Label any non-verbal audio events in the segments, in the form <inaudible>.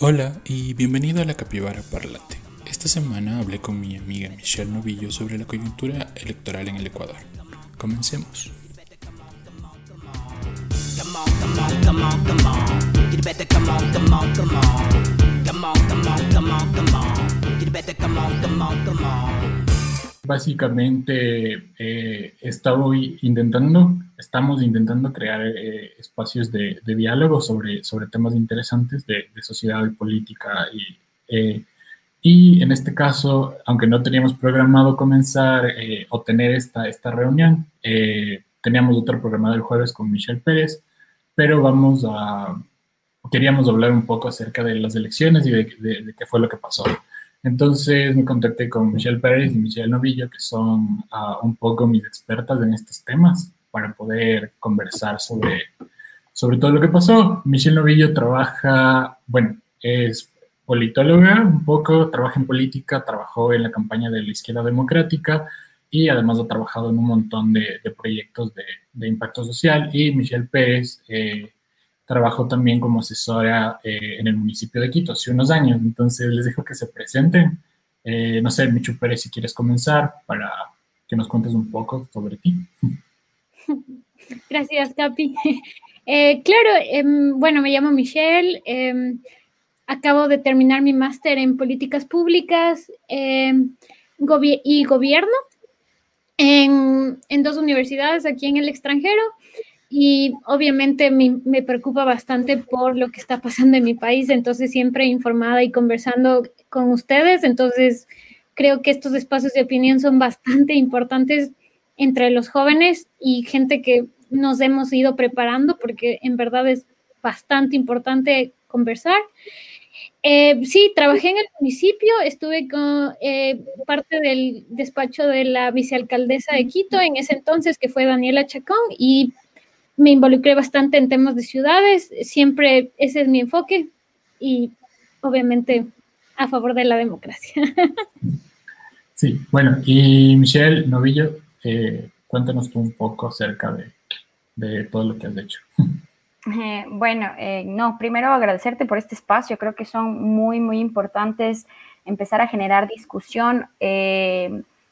Hola y bienvenido a la Capibara Parlante. Esta semana hablé con mi amiga Michelle Novillo sobre la coyuntura electoral en el Ecuador. Comencemos. Básicamente eh, estamos intentando crear eh, espacios de, diálogo sobre, sobre temas interesantes de, sociedad y política y, eh, y en este caso, aunque no teníamos programado comenzar o tener esta, esta reunión, teníamos otro programado el jueves con Michelle Pérez, pero vamos a, queríamos hablar un poco acerca de las elecciones y de qué fue lo que pasó. Entonces me contacté con Michelle Pérez y Michelle Novillo, que son ah, un poco mis expertas en estos temas, para poder conversar sobre, sobre todo lo que pasó. Michelle Novillo trabaja, bueno, es politóloga un poco, trabaja en política, trabajó en la campaña de la izquierda democrática y además ha trabajado en un montón de, proyectos de, de, impacto social. Y Michelle Pérez eh, trabajó también como asesora eh, en el municipio de Quito hace unos años, entonces les dejo que se presenten. Eh, no sé, Michu Pérez, si quieres comenzar para que nos cuentes un poco sobre ti. Gracias, Capi. <laughs> Eh, claro, em, bueno, me llamo Michelle, em, acabo de terminar mi máster en políticas públicas em, y gobierno en, en dos universidades aquí en el extranjero y obviamente me, preocupa bastante por lo que está pasando en mi país, entonces siempre informada y conversando con ustedes, entonces creo que estos espacios de opinión son bastante importantes entre los jóvenes y gente que nos hemos ido preparando porque en verdad es bastante importante conversar. Eh, sí, trabajé en el municipio, estuve con eh, parte del despacho de la vicealcaldesa de Quito en ese entonces, que fue Daniela Chacón, y me involucré bastante en temas de ciudades, siempre ese es mi enfoque y obviamente a favor de la democracia. <laughs> Sí, bueno, y Michelle Novillo, eh, cuéntanos tú un poco acerca de, todo lo que has hecho. <laughs> Eh, bueno, eh, no, primero agradecerte por este espacio, creo que son muy, muy importantes empezar a generar discusión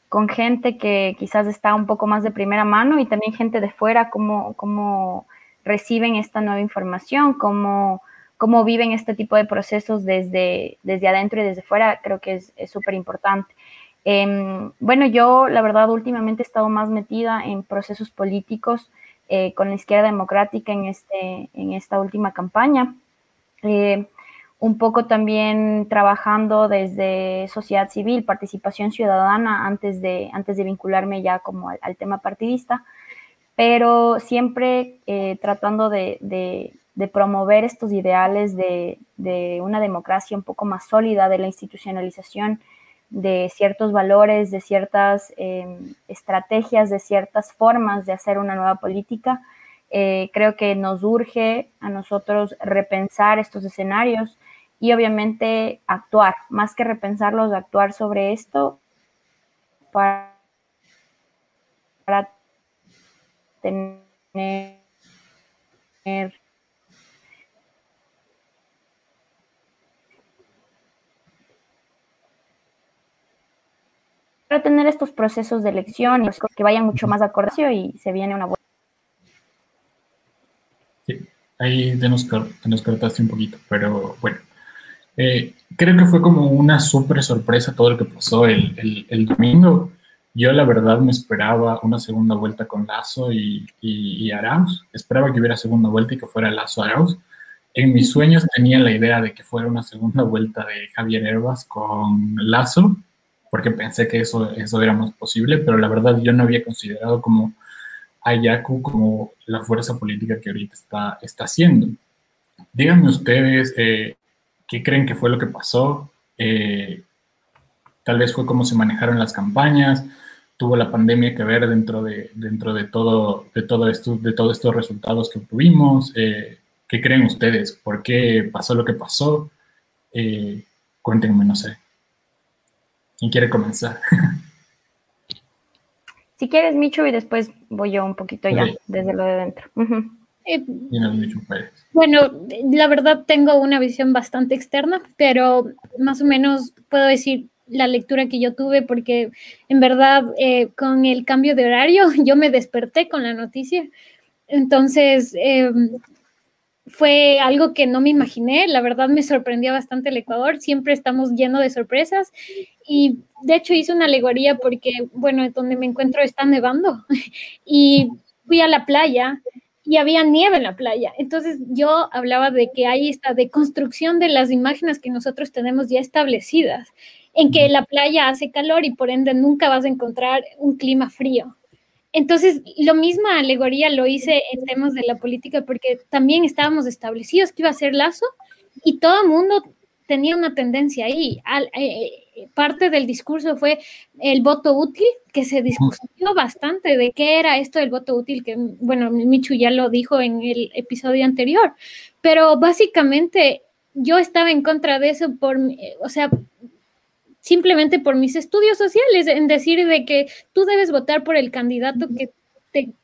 con gente que quizás está un poco más de primera mano y también gente de fuera, cómo, cómo reciben esta nueva información, cómo, cómo viven este tipo de procesos desde, desde adentro y desde fuera, creo que es súper importante. Em, bueno, yo la verdad últimamente he estado más metida en procesos políticos eh, con la izquierda democrática en, este, en esta última campaña. Eh, un poco también trabajando desde sociedad civil, participación ciudadana, antes de, antes de vincularme ya como al, tema partidista, pero siempre eh, tratando de, promover estos ideales de, una democracia un poco más sólida, de la institucionalización de ciertos valores, de ciertas em, estrategias, de ciertas formas de hacer una nueva política. Eh, creo que nos urge a nosotros repensar estos escenarios y obviamente actuar, más que repensarlos, actuar sobre esto para, tener para tener estos procesos de elección que vayan mucho más acorde y se viene una buena. Sí, ahí nos, nos cortaste un poquito, pero bueno. Eh, creo que fue como una súper sorpresa todo lo que pasó el, el, domingo. Yo la verdad me esperaba una segunda vuelta con Lazo y, y, Arauz. Esperaba que hubiera segunda vuelta y que fuera Lazo Arauz. En mis sueños tenía la idea de que fuera una segunda vuelta de Javier Herbas con Lazo, porque pensé que eso, eso era más posible, pero la verdad yo no había considerado como Ayaku como la fuerza política que ahorita está, está haciendo. Díganme ustedes, eh, ¿Qué creen que fue lo que pasó? Eh, tal vez fue cómo se manejaron las campañas, tuvo la pandemia que ver dentro de, dentro de, todo, de, todo esto, de todos estos resultados que obtuvimos. Eh, ¿Qué creen ustedes? ¿Por qué pasó lo que pasó? Eh, cuéntenme, no sé. ¿Quién quiere comenzar? si quieres, Micho, y después voy yo un poquito ya, desde lo de dentro. Bueno, la verdad tengo una visión bastante externa, pero más o menos puedo decir la lectura que yo tuve porque en verdad eh, con el cambio de horario <laughs> yo me desperté con la noticia. Entonces, em, fue algo que no me imaginé. La verdad me sorprendió bastante el Ecuador. Siempre estamos llenos de sorpresas. Y de hecho hice una alegoría porque, bueno, donde me encuentro está nevando. <laughs> Y fui a la playa y había nieve en la playa. Entonces yo hablaba de que hay esta deconstrucción de las imágenes que nosotros tenemos ya establecidas, en que la playa hace calor y por ende nunca vas a encontrar un clima frío. Entonces, lo misma alegoría lo hice en temas de la política porque también estábamos establecidos que iba a ser Lazo y todo el mundo tenía una tendencia ahí. Eh, parte del discurso fue el voto útil, que se discutió bastante de qué era esto del voto útil, que bueno, Michu ya lo dijo en el episodio anterior, pero básicamente yo estaba en contra de eso por, o sea, simplemente por mis estudios sociales, en decir de que tú debes votar por el candidato que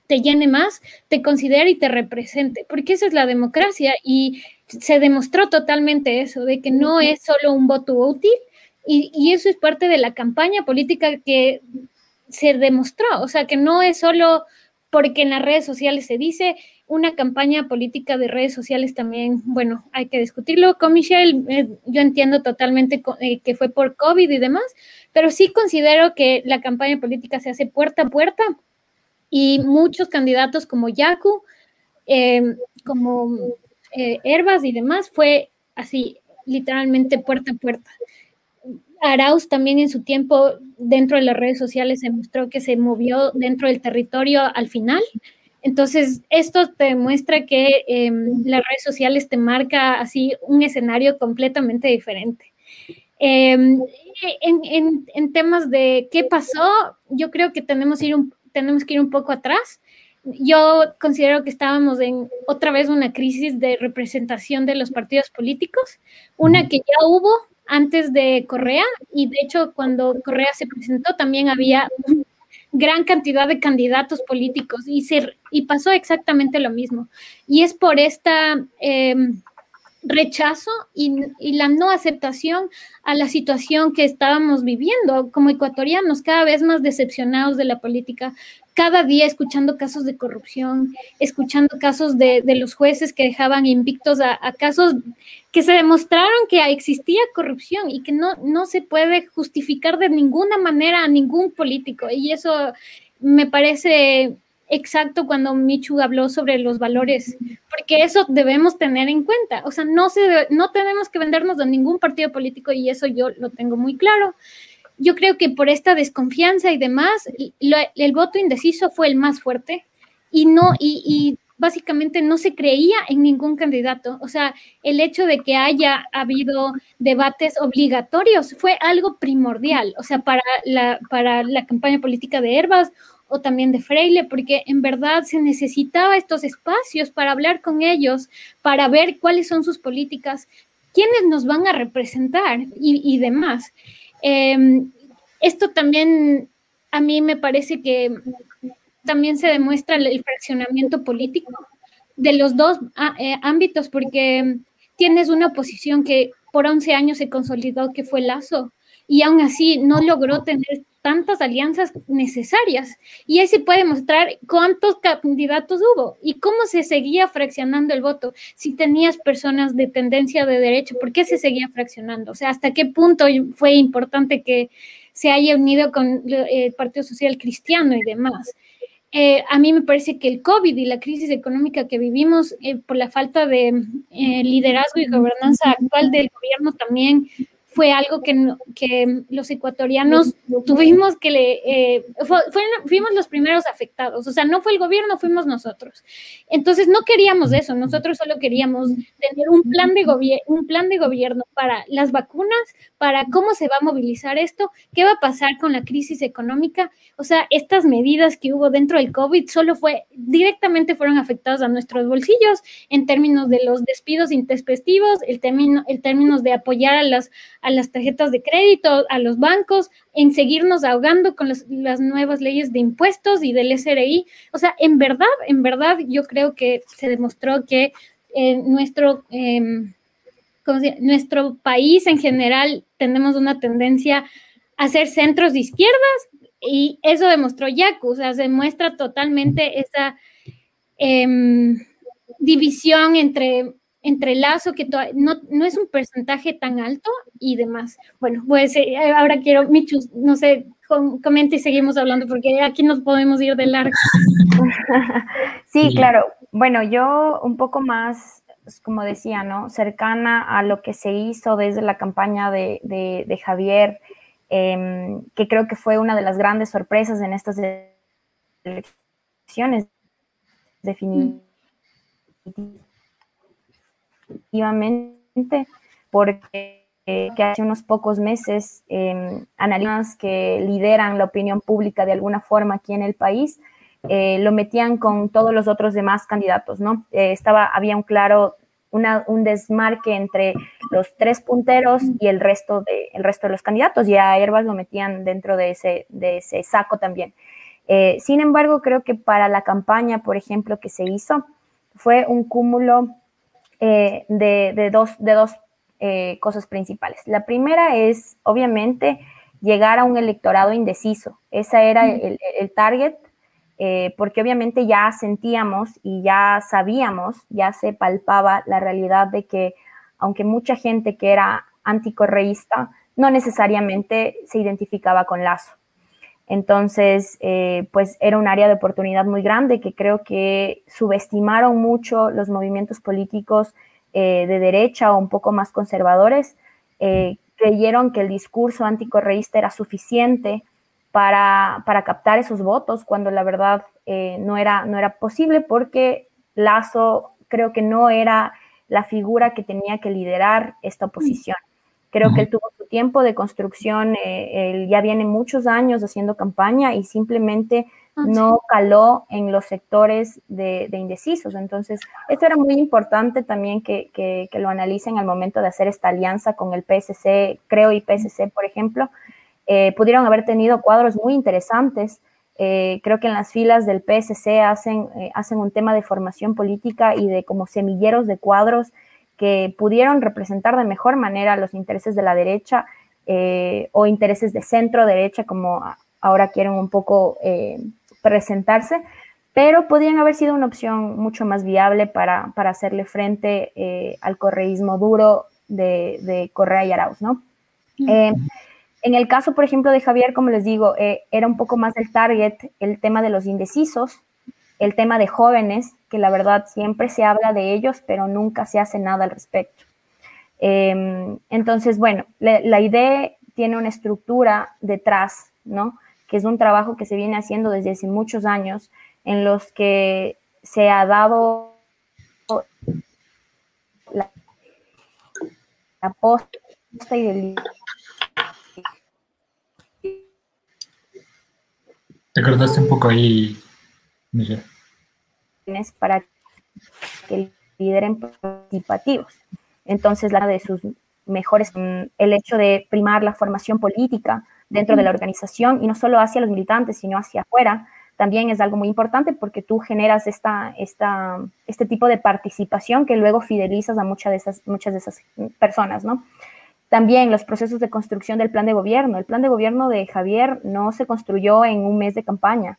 te, llene más, te considere y te represente, porque esa es la democracia. Y se demostró totalmente eso, de que no es solo un voto útil y, y eso es parte de la campaña política que se demostró, o sea, que no es solo porque en las redes sociales se dice, una campaña política de redes sociales también, bueno, hay que discutirlo con Michelle. Eh, yo entiendo totalmente eh, que fue por COVID y demás, pero sí considero que la campaña política se hace puerta a puerta y muchos candidatos como Yaku, em, como eh, Herbas y demás, fue así, literalmente puerta a puerta. Arauz también en su tiempo dentro de las redes sociales se mostró que se movió dentro del territorio al final entonces, esto te demuestra que em, las redes sociales te marca así un escenario completamente diferente. Em, en, temas de qué pasó, yo creo que tenemos, ir tenemos que ir un poco atrás. Yo considero que estábamos en otra vez una crisis de representación de los partidos políticos, una que ya hubo antes de Correa y de hecho cuando Correa se presentó también había gran cantidad de candidatos políticos y, y pasó exactamente lo mismo. Y es por esta em, rechazo y, la no aceptación a la situación que estábamos viviendo como ecuatorianos, cada vez más decepcionados de la política, cada día escuchando casos de corrupción, escuchando casos de, los jueces que dejaban invictos a, casos que se demostraron que existía corrupción y que no, no se puede justificar de ninguna manera a ningún político. Y eso me parece exacto cuando Michu habló sobre los valores, porque eso debemos tener en cuenta. O sea, no, se, no tenemos que vendernos de ningún partido político y eso yo lo tengo muy claro yo creo que por esta desconfianza y demás, el voto indeciso fue el más fuerte y no, y, básicamente no se creía en ningún candidato. O sea, el hecho de que haya habido debates obligatorios fue algo primordial, o sea, para la, para la campaña política de Herbas o también de Freile, porque en verdad se necesitaba estos espacios para hablar con ellos, para ver cuáles son sus políticas, quiénes nos van a representar y, y demás. Em, esto también a mí me parece que también se demuestra el fraccionamiento político de los dos ah, eh, ámbitos, porque tienes una oposición que por 11 años se consolidó, que fue Lazo, y aún así no logró tener tantas alianzas necesarias. Y ahí se puede mostrar cuántos candidatos hubo y cómo se seguía fraccionando el voto. Si tenías personas de tendencia de derecho, ¿por qué se seguía fraccionando? O sea, ¿hasta qué punto fue importante que se haya unido con el Partido Social Cristiano y demás? Eh, a mí me parece que el COVID y la crisis económica que vivimos eh, por la falta de eh, liderazgo y gobernanza actual del gobierno también fue algo que, que los ecuatorianos tuvimos que le, eh, fuimos los primeros afectados, o sea, no fue el gobierno, fuimos nosotros. Entonces no queríamos eso, nosotros solo queríamos tener un plan de, un plan de gobierno para las vacunas, para cómo se va a movilizar esto, qué va a pasar con la crisis económica, o sea, estas medidas que hubo dentro del COVID solo fue, directamente fueron afectadas a nuestros bolsillos en términos de los despidos intempestivos, el término, el términos de apoyar a las a las tarjetas de crédito, a los bancos, en seguirnos ahogando con las nuevas leyes de impuestos y del SRI. O sea, en verdad, en verdad, yo creo que se demostró que eh, nuestro, em, nuestro país en general tenemos una tendencia a ser centros de izquierdas y eso demostró Yaku, o sea, se muestra totalmente esa em, división entre entre Lazo, que no, no, es un porcentaje tan alto y demás. Bueno, pues eh, ahora quiero, Michu, no sé, comente y seguimos hablando porque aquí nos podemos ir de largo. <laughs> sí, claro. Bueno, yo un poco más, pues, como decía, ¿no? Cercana a lo que se hizo desde la campaña de, de, Javier, em, que creo que fue una de las grandes sorpresas en estas elecciones, definitivamente efectivamente, porque que hace unos pocos meses eh, analistas que lideran la opinión pública de alguna forma aquí en el país eh, lo metían con todos los otros demás candidatos, ¿no? Eh, estaba, había un claro, una, un desmarque entre los tres punteros y el resto de, el resto de los candidatos, y a Herbas lo metían dentro de ese, de ese saco también. Eh, sin embargo, creo que para la campaña, por ejemplo, que se hizo, fue un cúmulo eh, de, dos, de dos eh, cosas principales. La primera es, obviamente, llegar a un electorado indeciso. Ese era el, target, eh, porque obviamente ya sentíamos y ya sabíamos, ya se palpaba la realidad de que, aunque mucha gente que era anticorreísta, no necesariamente se identificaba con Lazo. Entonces, pues era un área de oportunidad muy grande que creo que subestimaron mucho los movimientos políticos eh, de derecha o un poco más conservadores. Eh, creyeron que el discurso anticorreísta era suficiente para, captar esos votos, cuando la verdad eh, no, era, no era posible porque Lazo creo que no era la figura que tenía que liderar esta oposición. Creo que él tuvo su tiempo de construcción, eh, él ya viene muchos años haciendo campaña y simplemente ah, no caló en los sectores de, indecisos. Entonces, esto era muy importante también que, que, lo analicen al momento de hacer esta alianza con el PSC, creo, y PSC, por ejemplo. Eh, pudieron haber tenido cuadros muy interesantes. Eh, creo que en las filas del PSC hacen, hacen un tema de formación política y de como semilleros de cuadros que pudieron representar de mejor manera los intereses de la derecha eh, o intereses de centro derecha, como ahora quieren un poco eh, presentarse, pero podían haber sido una opción mucho más viable para, hacerle frente eh, al correísmo duro de, Correa y Arauz, ¿no? en el caso, por ejemplo, de Javier, como les digo, era un poco más el target el tema de los indecisos, el tema de jóvenes, que la verdad siempre se habla de ellos, pero nunca se hace nada al respecto. Em, entonces, bueno, la, idea tiene una estructura detrás, ¿no? Que es un trabajo que se viene haciendo desde hace muchos años, en los que se ha dado la, posta y. Te un poco ahí, para que lideren participativos. Entonces, la de sus mejores, mm, el hecho de primar la formación política dentro de la organización y no solo hacia los militantes, sino hacia afuera, también es algo muy importante porque tú generas esta, esta, este tipo de participación que luego fidelizas a muchas de esas, muchas de esas personas, ¿no? También los procesos de construcción del plan de gobierno. El plan de gobierno de Javier no se construyó en un mes de campaña,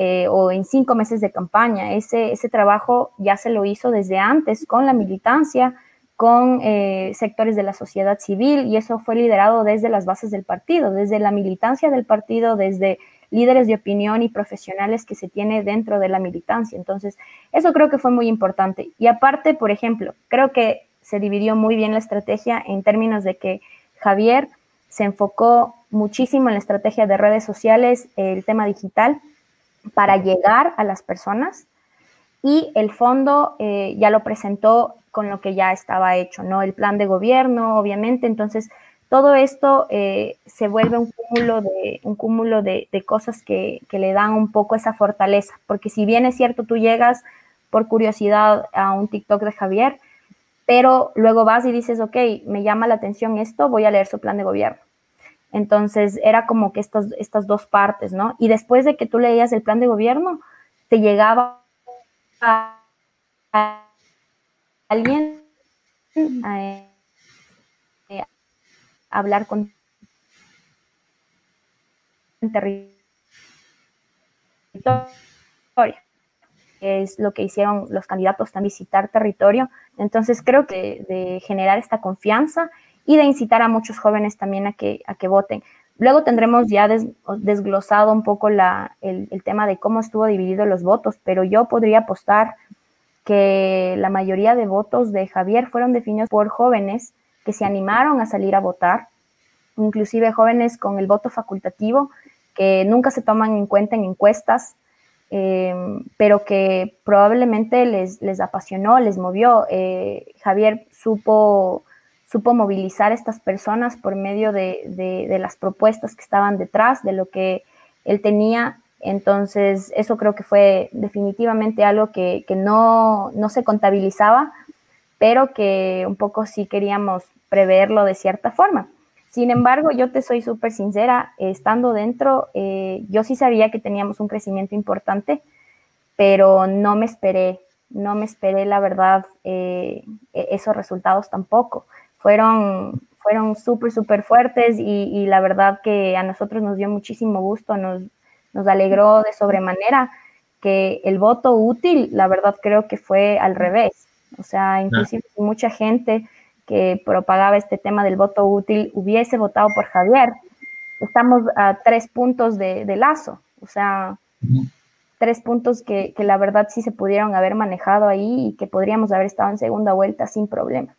eh, o en cinco meses de campaña. Ese, ese trabajo ya se lo hizo desde antes con la militancia, con eh, sectores de la sociedad civil y eso fue liderado desde las bases del partido, desde la militancia del partido, desde líderes de opinión y profesionales que se tiene dentro de la militancia. Entonces, eso creo que fue muy importante. Y aparte, por ejemplo, creo que se dividió muy bien la estrategia en términos de que Javier se enfocó muchísimo en la estrategia de redes sociales, el tema digital, para llegar a las personas y el fondo eh, ya lo presentó con lo que ya estaba hecho, ¿no? El plan de gobierno, obviamente, entonces todo esto eh, se vuelve un cúmulo de, un cúmulo de, cosas que, le dan un poco esa fortaleza, porque si bien es cierto, tú llegas por curiosidad a un TikTok de Javier, pero luego vas y dices, ok, me llama la atención esto, voy a leer su plan de gobierno. Entonces era como que estas, estas dos partes, ¿no? Y después de que tú leías el plan de gobierno, te llegaba a alguien a, eh, hablar con territorio es lo que hicieron los candidatos a visitar territorio. Entonces creo que de generar esta confianza y de incitar a muchos jóvenes también a que, a que voten. Luego tendremos ya desglosado un poco la, el, tema de cómo estuvo dividido los votos, pero yo podría apostar que la mayoría de votos de Javier fueron definidos por jóvenes que se animaron a salir a votar, inclusive jóvenes con el voto facultativo, que nunca se toman en cuenta en encuestas, eh, pero que probablemente les, les apasionó, les movió. Eh, Javier supo, supo movilizar a estas personas por medio de, de, las propuestas que estaban detrás, de lo que él tenía. Entonces, eso creo que fue definitivamente algo que, que no, no se contabilizaba, pero que un poco sí queríamos preverlo de cierta forma. Sin embargo, yo te soy súper sincera, estando dentro, eh, yo sí sabía que teníamos un crecimiento importante, pero no me esperé, no me esperé, la verdad, eh, e-, esos resultados tampoco. Fueron, fueron súper, súper fuertes y, y, la verdad que a nosotros nos dio muchísimo gusto, nos, nos alegró de sobremanera que el voto útil, la verdad creo que fue al revés. O sea, inclusive mucha gente que propagaba este tema del voto útil hubiese votado por Javier. Estamos a tres puntos de, lazo, o sea, tres puntos que, la verdad sí se pudieron haber manejado ahí y que podríamos haber estado en segunda vuelta sin problema.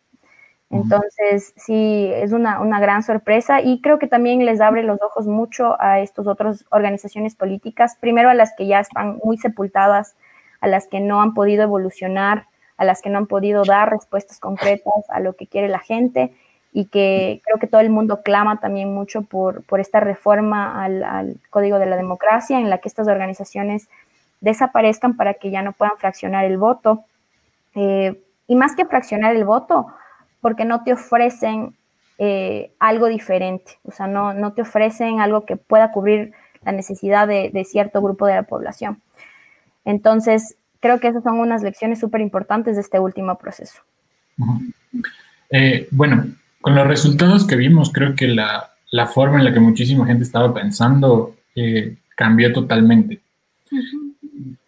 Entonces, sí, es una, una, gran sorpresa y creo que también les abre los ojos mucho a estas otras organizaciones políticas, primero a las que ya están muy sepultadas, a las que no han podido evolucionar, a las que no han podido dar respuestas concretas a lo que quiere la gente y que creo que todo el mundo clama también mucho por, por esta reforma al, Código de la Democracia en la que estas organizaciones desaparezcan para que ya no puedan fraccionar el voto. Eh, y más que fraccionar el voto, porque no te ofrecen eh, algo diferente, o sea, no, no te ofrecen algo que pueda cubrir la necesidad de, de cierto grupo de la población. Entonces, creo que esas son unas lecciones súper importantes de este último proceso. Eh, bueno, con los resultados que vimos, creo que la, la, forma en la que muchísima gente estaba pensando eh, cambió totalmente.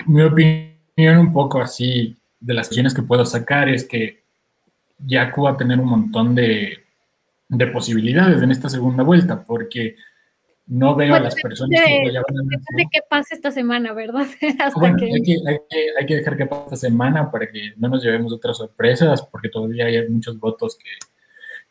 Mi opinión un poco así de las acciones que puedo sacar es que Yaku va a tener un montón de, de posibilidades en esta segunda vuelta, porque no veo a las personas que ya van a de qué pasa esta semana, ¿verdad? <laughs> bueno, Hay, que, hay, que, hay, que, dejar que pase esta semana para que no nos llevemos otras sorpresas, porque todavía hay muchos votos que,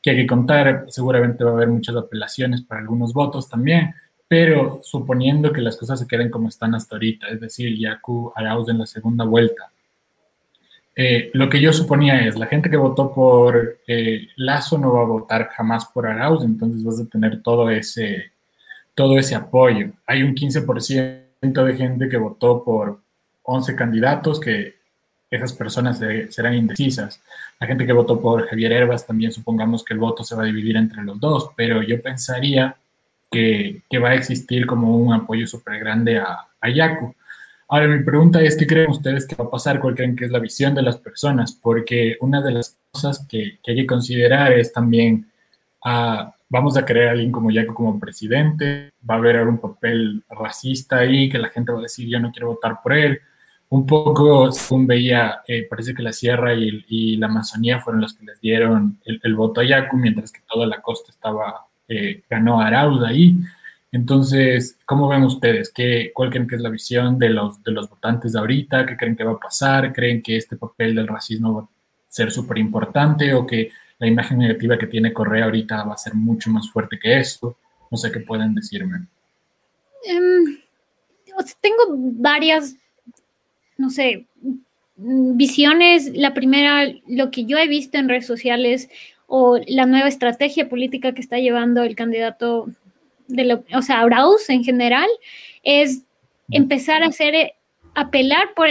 que hay que contar. Seguramente va a haber muchas apelaciones para algunos votos también, pero suponiendo que las cosas se queden como están hasta ahorita, es decir, Yaku Arauz en la segunda vuelta. Eh, lo que yo suponía es, la gente que votó por eh, Lazo no va a votar jamás por Arauz, entonces vas a tener todo ese todo ese apoyo. Hay un 15% de gente que votó por 11 candidatos que esas personas serán indecisas. La gente que votó por Javier Herbas también supongamos que el voto se va a dividir entre los dos, pero yo pensaría que, va a existir como un apoyo súper grande a, a Yaku. Ahora, mi pregunta es, ¿qué creen ustedes que va a pasar? ¿Cuál creen que es la visión de las personas? Porque una de las cosas que, que hay que considerar es también a vamos a querer a alguien como Yaco como presidente, va a haber algún papel racista ahí, que la gente va a decir, yo no quiero votar por él. Un poco, según veía, eh, parece que la Sierra y, la Amazonía fueron los que les dieron el, voto a Yacu, mientras que toda la costa estaba, eh, ganó Arauda ahí. Entonces, ¿cómo ven ustedes? ¿Qué, ¿Cuál creen que es la visión de los, de los votantes de ahorita? ¿Qué creen que va a pasar? ¿Creen que este papel del racismo va a ser súper importante o que la imagen negativa que tiene Correa ahorita va a ser mucho más fuerte que eso. No sé qué pueden decirme. Um, tengo varias, no sé, visiones. La primera, lo que yo he visto en redes sociales o la nueva estrategia política que está llevando el candidato de lo, o sea, Arauz en general, es empezar a hacer apelar por,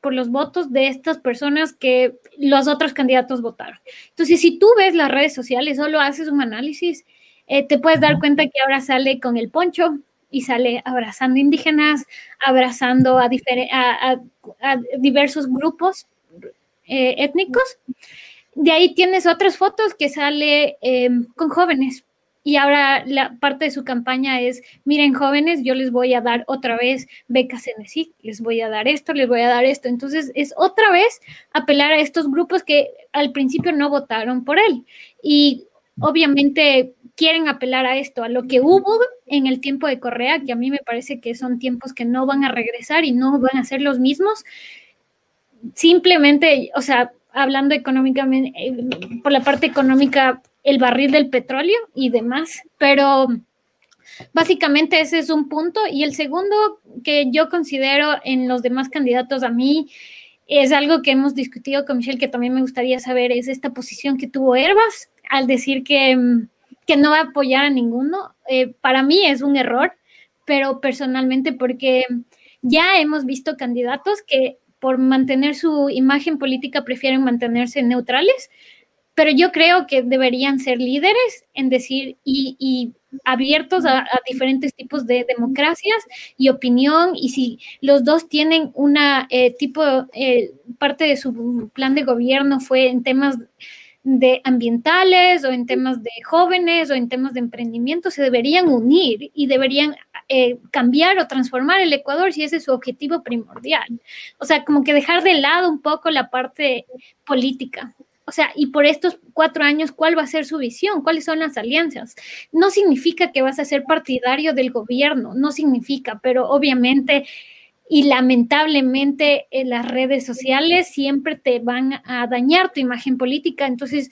por los votos de estas personas que los otros candidatos votaron. Entonces, si tú ves las redes sociales, solo haces un análisis, eh, te puedes dar cuenta que ahora sale con el poncho y sale abrazando indígenas, abrazando a, diversos grupos eh, étnicos. De ahí tienes otras fotos que sale em, con jóvenes, y ahora la parte de su campaña es, miren jóvenes, yo les voy a dar otra vez becas en ESIC, les voy a dar esto, les voy a dar esto. Entonces es otra vez apelar a estos grupos que al principio no votaron por él. Y obviamente quieren apelar a esto, a lo que hubo en el tiempo de Correa, que a mí me parece que son tiempos que no van a regresar y no van a ser los mismos. Simplemente, o sea, hablando económicamente, eh, por la parte económica, el barril del petróleo y demás, pero básicamente ese es un punto. Y el segundo que yo considero en los demás candidatos a mí es algo que hemos discutido con Michelle, que también me gustaría saber, es esta posición que tuvo Herbas al decir que, que no va a apoyar a ninguno. Eh, para mí es un error, pero personalmente porque ya hemos visto candidatos que por mantener su imagen política prefieren mantenerse neutrales pero yo creo que deberían ser líderes en decir y, abiertos a, diferentes tipos de democracias y opinión y si los dos tienen una eh, tipo eh, parte de su plan de gobierno fue en temas de ambientales o en temas de jóvenes o en temas de emprendimiento se deberían unir y deberían eh, cambiar o transformar el Ecuador si ese es su objetivo primordial. O sea, como que dejar de lado un poco la parte política. O sea, y por estos cuatro años, ¿cuál va a ser su visión? ¿Cuáles son las alianzas? No significa que vas a ser partidario del gobierno, no significa, pero obviamente y lamentablemente en las redes sociales siempre te van a dañar tu imagen política. Entonces,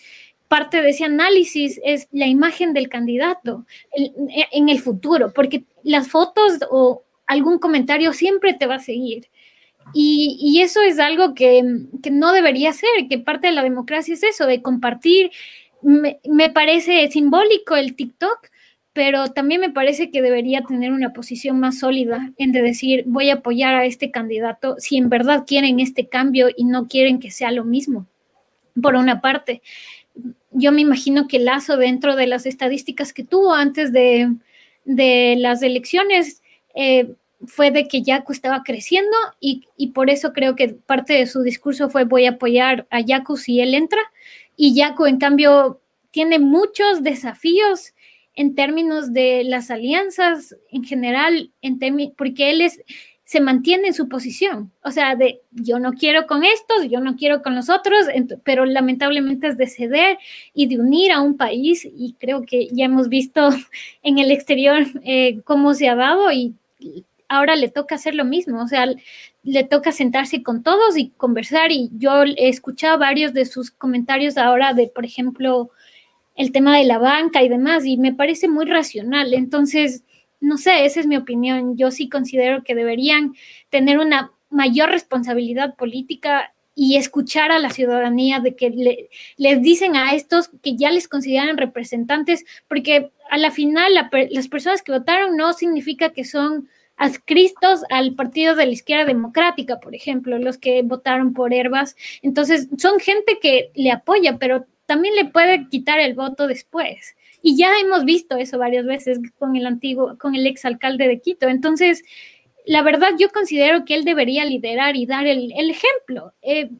parte de ese análisis es la imagen del candidato en el futuro, porque las fotos o algún comentario siempre te va a seguir. Y, eso es algo que, no debería ser, que parte de la democracia es eso, de compartir. Me, parece simbólico el TikTok, pero también me parece que debería tener una posición más sólida en de decir, voy a apoyar a este candidato si en verdad quieren este cambio y no quieren que sea lo mismo. Por una parte, yo me imagino que Lazo, dentro de las estadísticas que tuvo antes de, las elecciones, eh, fue de que Yaku estaba creciendo y, por eso creo que parte de su discurso fue voy a apoyar a Yaku si él entra. Y Yaku, en cambio, tiene muchos desafíos en términos de las alianzas en general, en porque él es, se mantiene en su posición. O sea, de yo no quiero con estos, yo no quiero con los otros, pero lamentablemente es de ceder y de unir a un país. Y creo que ya hemos visto <laughs> en el exterior eh, cómo se ha dado y ahora le toca hacer lo mismo, o sea, le toca sentarse con todos y conversar y yo he escuchado varios de sus comentarios ahora de, por ejemplo, el tema de la banca y demás y me parece muy racional. Entonces, no sé, esa es mi opinión. Yo sí considero que deberían tener una mayor responsabilidad política y escuchar a la ciudadanía de que les dicen a estos que ya les consideran representantes, porque a la final las personas que votaron no significa que son adscritos al Partido de la Izquierda Democrática, por ejemplo, los que votaron por Herbas. Entonces, son gente que le apoya, pero también le puede quitar el voto después. Y ya hemos visto eso varias veces con el antiguo, con el exalcalde de Quito. Entonces, la verdad, yo considero que él debería liderar y dar el, ejemplo eh,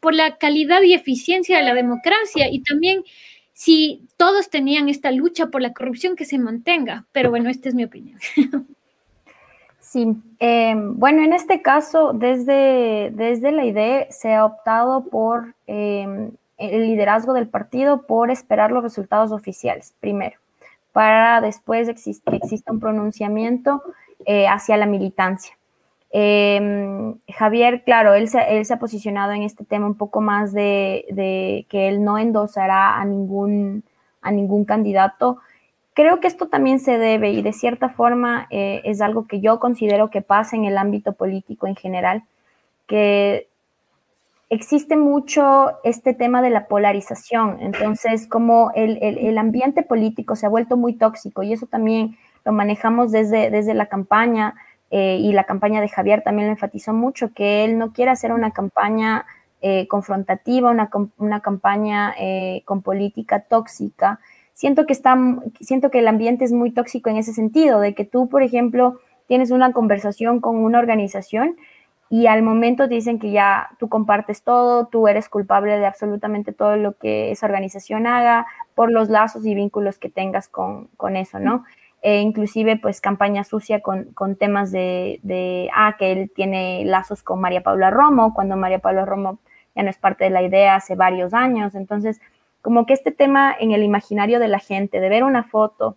por la calidad y eficiencia de la democracia y también si todos tenían esta lucha por la corrupción que se mantenga. Pero bueno, esta es mi opinión. <laughs> Sí, em, bueno, en este caso, desde, desde la idea se ha optado por em, el liderazgo del partido por esperar los resultados oficiales, primero, para después que exista un pronunciamiento eh, hacia la militancia. Em, Javier, claro, él se, él se, ha posicionado en este tema un poco más de, de que él no endosará a ningún, a ningún candidato Creo que esto también se debe y de cierta forma eh, es algo que yo considero que pasa en el ámbito político en general, que existe mucho este tema de la polarización. Entonces, como el, ambiente político se ha vuelto muy tóxico y eso también lo manejamos desde, desde la campaña, eh, y la campaña de Javier también lo enfatizó mucho, que él no quiere hacer una campaña eh, confrontativa, una, una campaña con política tóxica. Siento que, está, siento que el ambiente es muy tóxico en ese sentido, de que tú, por ejemplo, tienes una conversación con una organización y al momento te dicen que ya tú compartes todo, tú eres culpable de absolutamente todo lo que esa organización haga por los lazos y vínculos que tengas con, con eso, ¿no? E inclusive pues campaña sucia con, con temas de, de, ah, que él tiene lazos con María Paula Romo, cuando María Paula Romo ya no es parte de la idea hace varios años. Entonces, como que este tema en el imaginario de la gente, de ver una foto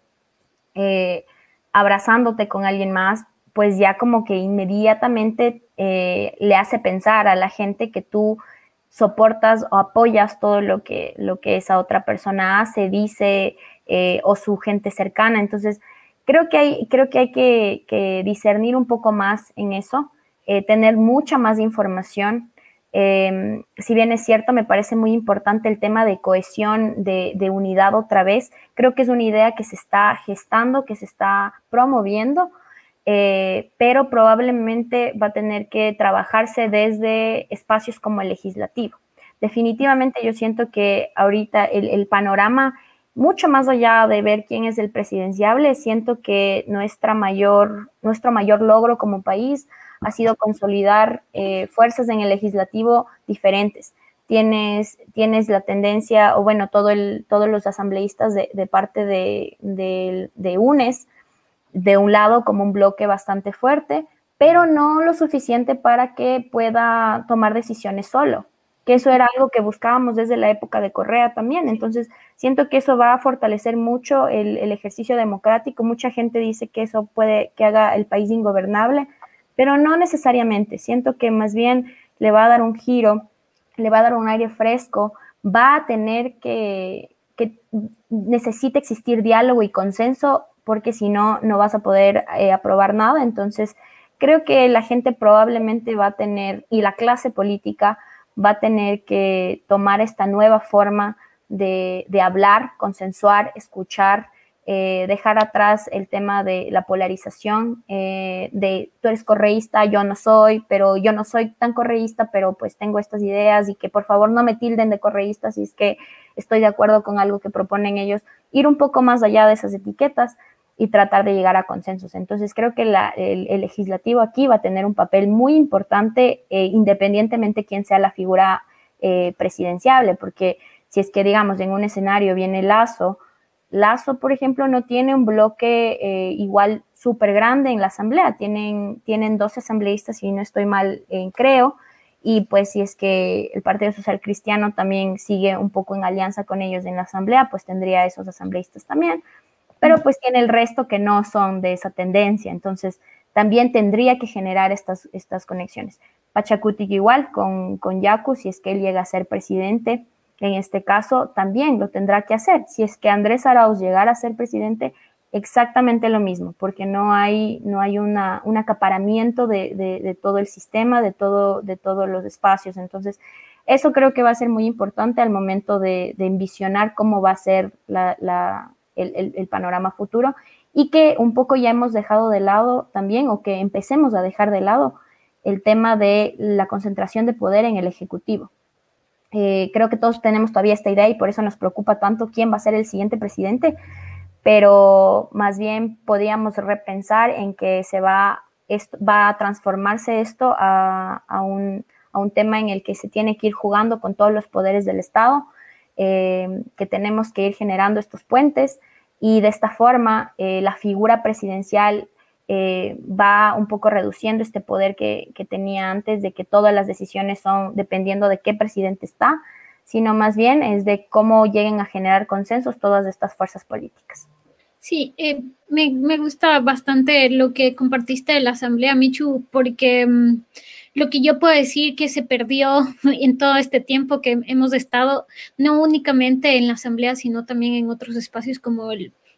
eh, abrazándote con alguien más, pues ya como que inmediatamente eh, le hace pensar a la gente que tú soportas o apoyas todo lo que, lo que esa otra persona hace, dice eh, o su gente cercana. Entonces, creo que hay, creo que, hay que, discernir un poco más en eso, tener mucha más información Em, si bien es cierto, me parece muy importante el tema de cohesión, de, unidad otra vez. Creo que es una idea que se está gestando, que se está promoviendo, eh, pero probablemente va a tener que trabajarse desde espacios como el legislativo. Definitivamente yo siento que ahorita el, panorama, mucho más allá de ver quién es el presidenciable, siento que nuestra mayor, nuestro mayor logro como país ha sido consolidar eh, fuerzas en el legislativo diferentes. Tienes, tienes la tendencia, o bueno, todo el, todos los asambleístas de, parte de, de, UNES, de un lado como un bloque bastante fuerte, pero no lo suficiente para que pueda tomar decisiones solo, que eso era algo que buscábamos desde la época de Correa también. Entonces, siento que eso va a fortalecer mucho el, el, ejercicio democrático. Mucha gente dice que eso puede que haga el país ingobernable pero no necesariamente. Siento que más bien le va a dar un giro, le va a dar un aire fresco, va a tener que, que necesita existir diálogo y consenso, porque si no, no vas a poder eh, aprobar nada. Entonces, creo que la gente probablemente va a tener, y la clase política va a tener que tomar esta nueva forma de, de hablar, consensuar, escuchar, eh, dejar atrás el tema de la polarización, eh, de tú eres correísta, yo no soy, pero yo no soy tan correísta, pero pues tengo estas ideas y que por favor no me tilden de correísta si es que estoy de acuerdo con algo que proponen ellos, ir un poco más allá de esas etiquetas y tratar de llegar a consensos. Entonces creo que el, legislativo aquí va a tener un papel muy importante eh, independientemente quién sea la figura presidenciable, porque si es que digamos en un escenario viene Lazo, Lazo, por ejemplo, no tiene un bloque eh, igual súper grande en la asamblea, tienen, tienen 12 asambleístas, si no estoy mal, eh, creo, y pues si es que el Partido Social Cristiano también sigue un poco en alianza con ellos en la asamblea, pues tendría esos asambleístas también, pero pues tiene el resto que no son de esa tendencia, entonces también tendría que generar estas, estas conexiones. Pachacutic igual con, con Yacu, si es que él llega a ser presidente, en este caso también lo tendrá que hacer. Si es que Andrés Arauz llegara a ser presidente, exactamente lo mismo, porque no hay, no hay una, un acaparamiento de, todo el sistema, de, todo, de todos los espacios. Entonces, eso creo que va a ser muy importante al momento de, envisionar cómo va a ser el, panorama futuro y que un poco ya hemos dejado de lado también, o que empecemos a dejar de lado el tema de la concentración de poder en el Ejecutivo. Eh, creo que todos tenemos todavía esta idea y por eso nos preocupa tanto quién va a ser el siguiente presidente, pero más bien podríamos repensar en que se va, esto, va a transformarse esto a, un, tema en el que se tiene que ir jugando con todos los poderes del Estado, eh, que tenemos que ir generando estos puentes. Y de esta forma eh, la figura presidencial eh, va un poco reduciendo este poder que, tenía antes de que todas las decisiones son dependiendo de qué presidente está, sino más bien es de cómo lleguen a generar consensos todas estas fuerzas políticas. Sí, eh, me, gusta bastante lo que compartiste de la Asamblea, Michu, porque mm, lo que yo puedo decir que se perdió <laughs> en todo este tiempo que hemos estado, no únicamente en la Asamblea, sino también en otros espacios como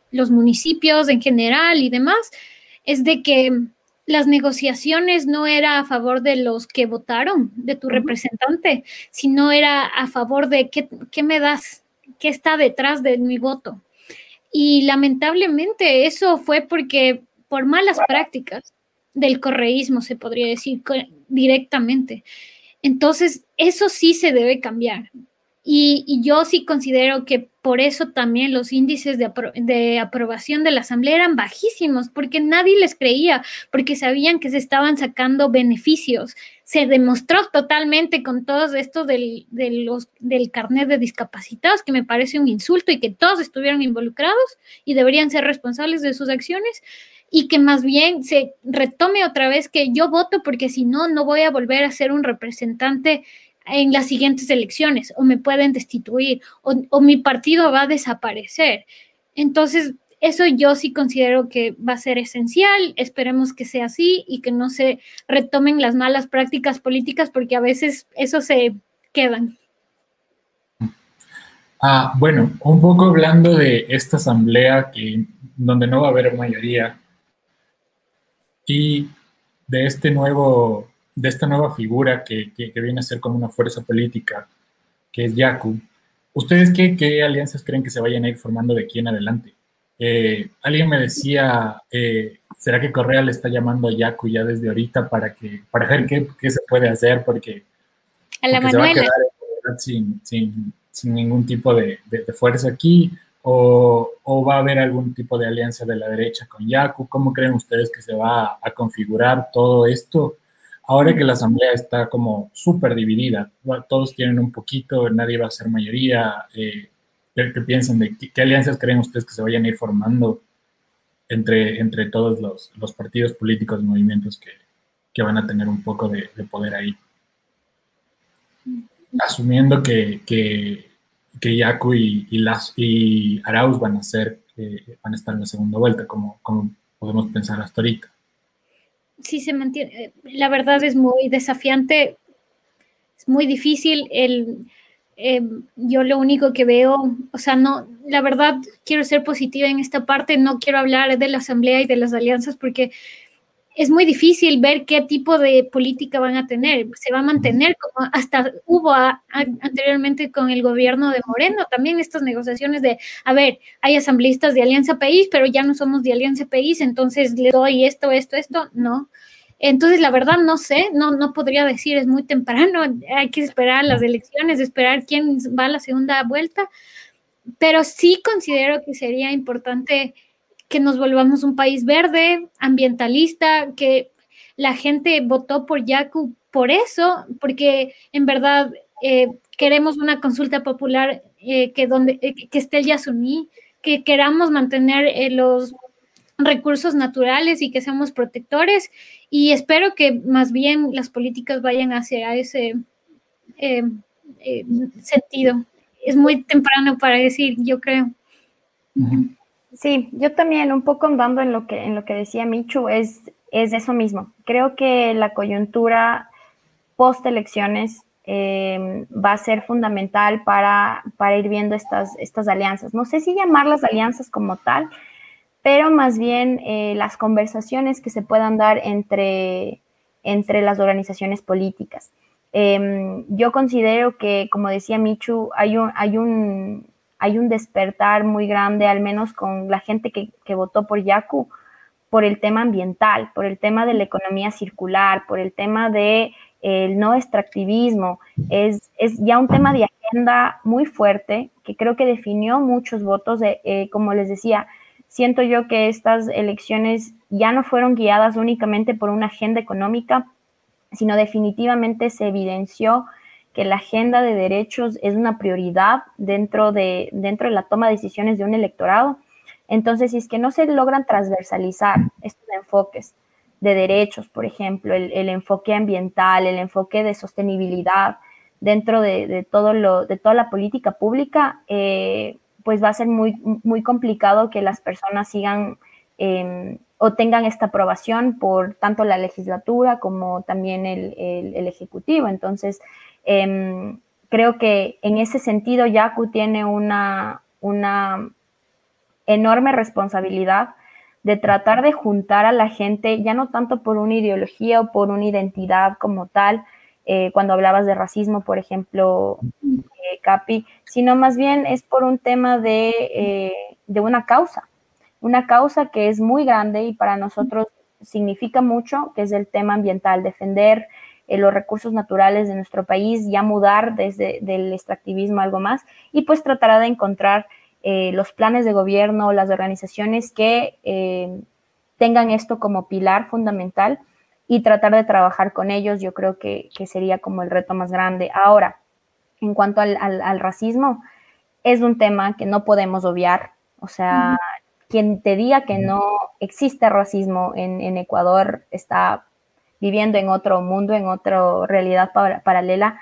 los municipios en general y demás, es de que las negociaciones no era a favor de los que votaron, de tu representante, sino era a favor de qué, qué me das, qué está detrás de mi voto. Y lamentablemente eso fue porque por malas prácticas del correísmo, se podría decir directamente. Entonces, eso sí se debe cambiar. Y, yo sí considero que por eso también los índices de, de, aprobación de la Asamblea eran bajísimos, porque nadie les creía, porque sabían que se estaban sacando beneficios. Se demostró totalmente con todos estos del, del carnet de discapacitados, que me parece un insulto y que todos estuvieron involucrados y deberían ser responsables de sus acciones y que más bien se retome otra vez que yo voto porque si no, no voy a volver a ser un representante en las siguientes elecciones o me pueden destituir o, mi partido va a desaparecer. Entonces, eso yo sí considero que va a ser esencial. Esperemos que sea así y que no se retomen las malas prácticas políticas porque a veces eso se quedan. Ah, bueno, un poco hablando de esta asamblea que, donde no va a haber mayoría y de este nuevo de esta nueva figura que, viene a ser como una fuerza política, que es Yaku, ¿ustedes qué, alianzas creen que se vayan a ir formando de aquí en adelante? Eh, alguien me decía, eh, ¿será que Correa le está llamando a Yaku ya desde ahorita para, que, para ver qué, se puede hacer? Porque, a la se va a quedar sin, ningún tipo de, fuerza aquí. O, o, va a haber algún tipo de alianza de la derecha con Yaku? ¿Cómo creen ustedes que se va a configurar todo esto? Ahora que la asamblea está como súper dividida, todos tienen un poquito, nadie va a ser mayoría, eh, ¿qué, piensan de qué, alianzas creen ustedes que se vayan a ir formando entre, entre todos los, partidos políticos y movimientos que, van a tener un poco de, poder ahí? Asumiendo que, que, Yaku y, las, y Arauz van a ser, eh, van a estar en la segunda vuelta, como, como podemos pensar hasta ahorita sí se mantiene, eh, la verdad es muy desafiante, es muy difícil. El, eh, yo lo único que veo, o sea, no, la verdad quiero ser positiva en esta parte, no quiero hablar de la asamblea y de las alianzas porque es muy difícil ver qué tipo de política van a tener. Se va a mantener como hasta hubo anteriormente con el gobierno de Moreno también estas negociaciones de, a ver, hay asambleístas de Alianza País, pero ya no somos de Alianza País, entonces le doy esto, esto, esto, no. Entonces, la verdad, no sé, no, no podría decir, es muy temprano, hay que esperar las elecciones, esperar quién va a la segunda vuelta, pero sí considero que sería importante que nos volvamos un país verde, ambientalista, que la gente votó por Yaku por eso, porque en verdad eh, queremos una consulta popular eh, que, donde, eh, que esté el Yasuní, que queramos mantener los recursos naturales y que seamos protectores y espero que más bien las políticas vayan hacia ese sentido. Es muy temprano para decir, yo creo. Sí, yo también un poco andando en lo que, en lo que decía Michu, es, es eso mismo. Creo que la coyuntura post elecciones em, va a ser fundamental para, para ir viendo estas, estas alianzas. No sé si llamarlas alianzas como tal, pero más bien eh, las conversaciones que se puedan dar entre, entre las organizaciones políticas. Em, yo considero que, como decía Michu, hay un, hay un, hay un despertar muy grande, al menos con la gente que, votó por Yaku, por el tema ambiental, por el tema de la economía circular, por el tema de el no extractivismo. Es, es, ya un tema de agenda muy fuerte que creo que definió muchos votos. Eh, como les decía, siento yo que estas elecciones ya no fueron guiadas únicamente por una agenda económica, sino definitivamente se evidenció que la agenda de derechos es una prioridad dentro de, dentro de la toma de decisiones de un electorado. Entonces, si es que no se logran transversalizar estos enfoques de derechos, por ejemplo, el, enfoque ambiental, el enfoque de sostenibilidad dentro de, todo lo, de toda la política pública, eh, pues va a ser muy, muy complicado que las personas sigan em, o tengan esta aprobación por tanto la legislatura como también el, el Ejecutivo. Entonces, Em, creo que en ese sentido Yaku tiene una, una enorme responsabilidad de tratar de juntar a la gente, ya no tanto por una ideología o por una identidad como tal, eh, cuando hablabas de racismo, por ejemplo, eh, Capi, sino más bien es por un tema de, eh, de, una causa, una causa que es muy grande y para nosotros significa mucho, que es el tema ambiental, defender eh, los recursos naturales de nuestro país, ya mudar desde el extractivismo a algo más y pues tratará de encontrar eh, los planes de gobierno, las organizaciones que eh, tengan esto como pilar fundamental y tratar de trabajar con ellos, yo creo que, sería como el reto más grande. Ahora, en cuanto al, racismo, es un tema que no podemos obviar, o sea, quien te diga que no existe racismo en Ecuador está viviendo en otro mundo, en otra realidad paralela.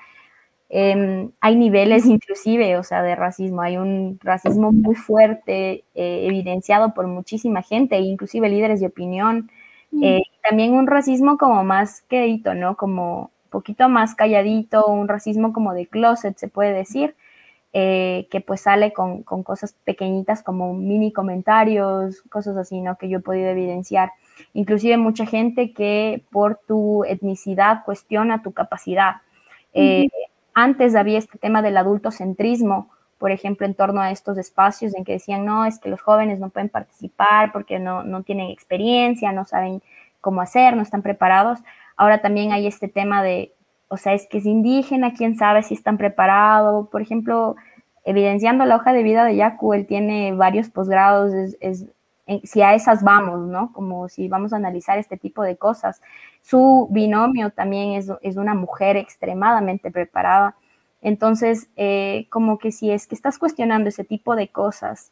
Em, hay niveles inclusive, o sea, de racismo. Hay un racismo muy fuerte, eh, evidenciado por muchísima gente, inclusive líderes de opinión. Mm. Eh, también un racismo como más quedito, ¿no? Como un poquito más calladito, un racismo como de closet, se puede decir, eh, que pues sale con, con, cosas pequeñitas como mini comentarios, cosas así, ¿no? Que yo he podido evidenciar inclusive mucha gente que por tu etnicidad cuestiona tu capacidad. Eh, antes había este tema del adultocentrismo, por ejemplo, en torno a estos espacios en que decían, no, es que los jóvenes no pueden participar porque no, no tienen experiencia, no saben cómo hacer, no están preparados. Ahora también hay este tema de, o sea, es que es indígena, quién sabe si están preparados. Por ejemplo, evidenciando la hoja de vida de Yaku, él tiene varios posgrados, es, si a esas vamos, ¿no? Como si vamos a analizar este tipo de cosas. Su binomio también es, una mujer extremadamente preparada. Entonces, eh, como que si es que estás cuestionando ese tipo de cosas,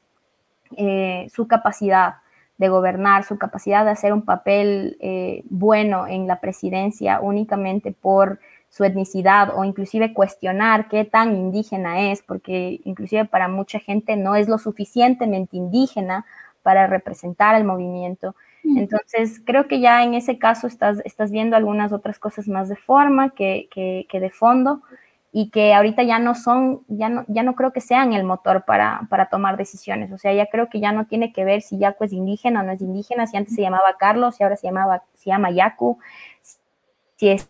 eh, su capacidad de gobernar, su capacidad de hacer un papel eh, bueno en la presidencia únicamente por su etnicidad o inclusive cuestionar qué tan indígena es, porque inclusive para mucha gente no es lo suficientemente indígena para representar el movimiento. Entonces, creo que ya en ese caso estás, estás viendo algunas otras cosas más de forma que, que, de fondo y que ahorita ya no son, ya no, ya no creo que sean el motor para, para, tomar decisiones. O sea, ya creo que ya no tiene que ver si Yaku es indígena o no es indígena, si antes se llamaba Carlos, y ahora se, llamaba, se llama Yaku, si es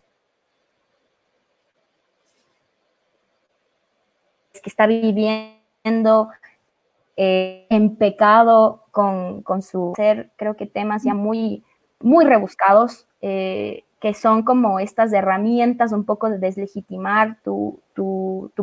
que está viviendo eh, en pecado con, su ser, creo que temas ya muy, muy rebuscados, eh, que son como estas herramientas un poco de deslegitimar tu,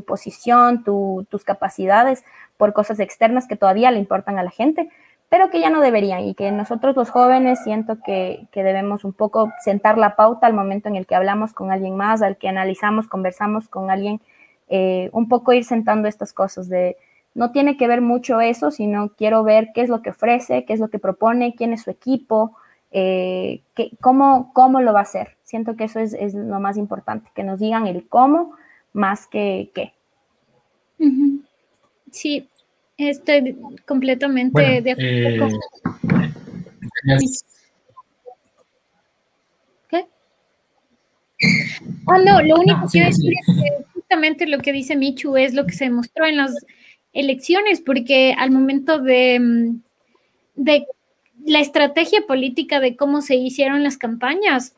posición, tus capacidades por cosas externas que todavía le importan a la gente, pero que ya no deberían. Y que nosotros los jóvenes siento que, debemos un poco sentar la pauta al momento en el que hablamos con alguien más, al que analizamos, conversamos con alguien, eh, un poco ir sentando estas cosas de no tiene que ver mucho eso, sino quiero ver qué es lo que ofrece, qué es lo que propone, quién es su equipo, eh, cómo, cómo, lo va a hacer. Siento que eso es, lo más importante, que nos digan el cómo más que qué. Sí, estoy completamente de acuerdo. Eh, ¿Qué? Ah, no, lo único que quiero decir es que justamente lo que dice Michu es lo que se demostró en las elecciones, porque al momento de, mm, de la estrategia política de cómo se hicieron las campañas,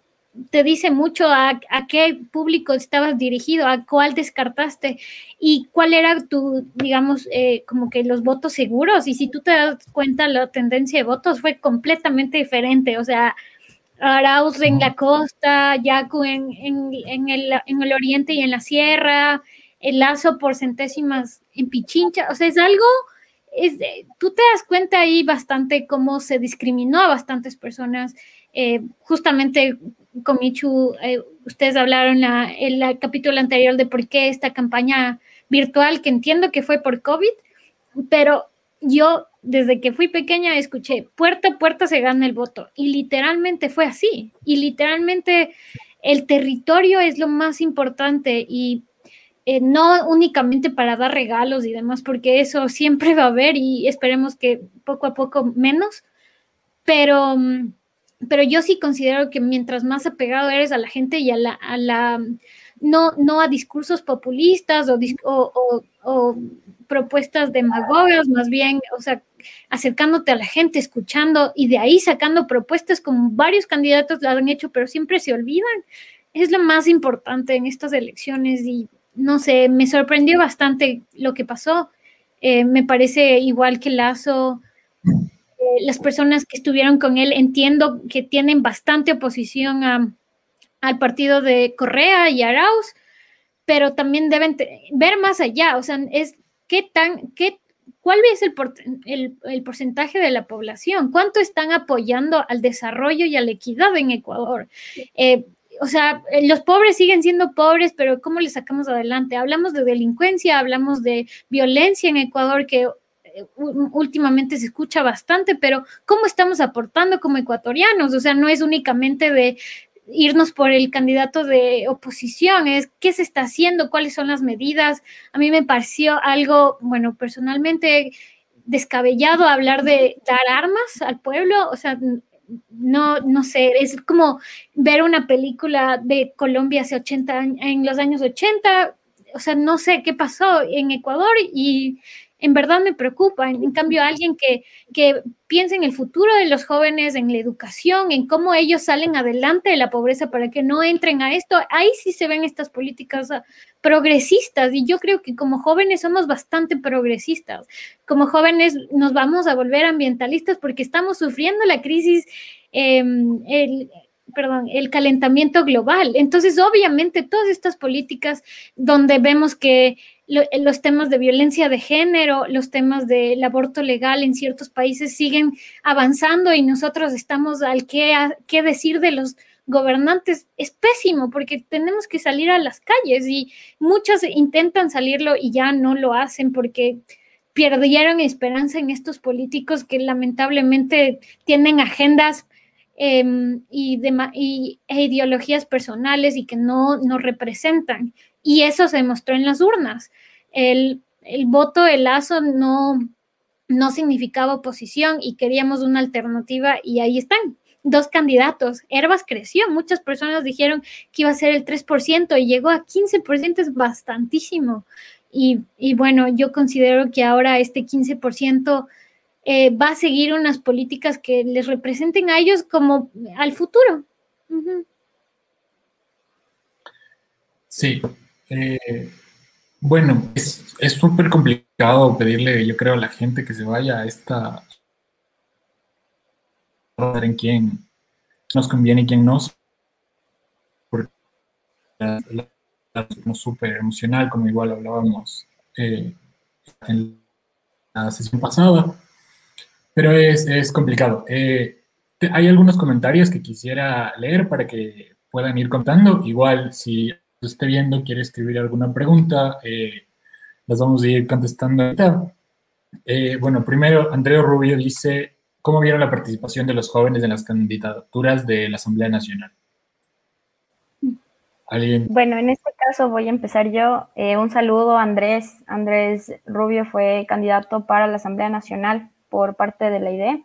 te dice mucho a, qué público estabas dirigido, a cuál descartaste y cuál era tu, digamos, eh, como que los votos seguros. Y si tú te das cuenta, la tendencia de votos fue completamente diferente. O sea, Arauz en la costa, Yacu en, en, el, en el oriente y en la sierra, el lazo por centésimas en Pichincha, o sea, es algo, es, tú te das cuenta ahí bastante cómo se discriminó a bastantes personas, eh, justamente con Michu, eh, ustedes hablaron en el capítulo anterior de por qué esta campaña virtual, que entiendo que fue por COVID, pero yo desde que fui pequeña escuché, puerta a puerta se gana el voto, y literalmente fue así, y literalmente el territorio es lo más importante, y eh, no únicamente para dar regalos y demás, porque eso siempre va a haber y esperemos que poco a poco menos, pero, mm, pero yo sí considero que mientras más apegado eres a la gente y a la, no, no a discursos populistas o, o, o, propuestas demagogas, más bien, o sea, acercándote a la gente, escuchando y de ahí sacando propuestas como varios candidatos lo han hecho, pero siempre se olvidan. Es lo más importante en estas elecciones y no sé, me sorprendió bastante lo que pasó. Eh, me parece igual que Lazo, eh, las personas que estuvieron con él entiendo que tienen bastante oposición al partido de Correa y Arauz, pero también deben ver más allá, o sea, es qué tan, qué, cuál es el, el, porcentaje de la población, cuánto están apoyando al desarrollo y a la equidad en Ecuador. Eh, o sea, los pobres siguen siendo pobres, pero ¿cómo les sacamos adelante? Hablamos de delincuencia, hablamos de violencia en Ecuador, que eh, últimamente se escucha bastante, pero ¿cómo estamos aportando como ecuatorianos? O sea, no es únicamente de irnos por el candidato de oposición, es qué se está haciendo, cuáles son las medidas. A mí me pareció algo, bueno, personalmente descabellado hablar de dar armas al pueblo, o sea, no, no sé, es como ver una película de Colombia hace 80 en los años 80, o sea, no sé qué pasó en Ecuador y en verdad me preocupa. En, cambio, alguien que, que piense en el futuro de los jóvenes, en la educación, en cómo ellos salen adelante de la pobreza para que no entren a esto, ahí sí se ven estas políticas ah, progresistas y yo creo que como jóvenes somos bastante progresistas. Como jóvenes nos vamos a volver ambientalistas porque estamos sufriendo la crisis. Em, el, perdón, el calentamiento global. Entonces, obviamente, todas estas políticas donde vemos que los temas de violencia de género, los temas del aborto legal en ciertos países siguen avanzando y nosotros estamos al qué, qué decir de los gobernantes es pésimo porque tenemos que salir a las calles y muchos intentan salirlo y ya no lo hacen porque perdieron esperanza en estos políticos que lamentablemente tienen agendas em, y, y, e ideologías personales y que no nos representan. Y eso se demostró en las urnas. El, voto de Lazo no, no significaba oposición y queríamos una alternativa y ahí están. Dos candidatos. Herbas creció. Muchas personas dijeron que iba a ser el 3% y llegó a 15%, es bastantísimo. Y, bueno, yo considero que ahora este 15% eh, va a seguir unas políticas que les representen a ellos como al futuro. Sí, eh, bueno, es súper complicado pedirle, yo creo, a la gente que se vaya a esta en quién nos conviene y quién no. Porque es súper emocional, como igual hablábamos eh, en la sesión pasada. Pero es, es complicado. Eh, hay algunos comentarios que quisiera leer para que puedan ir contando. Igual, si esté viendo quiere escribir alguna pregunta, eh, las vamos a ir contestando ahorita. Eh, bueno, primero, Andreo Rubio dice, ¿cómo vieron la participación de los jóvenes en las candidaturas de la Asamblea Nacional? ¿Alguien? Bueno, en este caso voy a empezar yo. Eh, un saludo a Andrés. Andrés Rubio fue candidato para la Asamblea Nacional por parte de la IDE.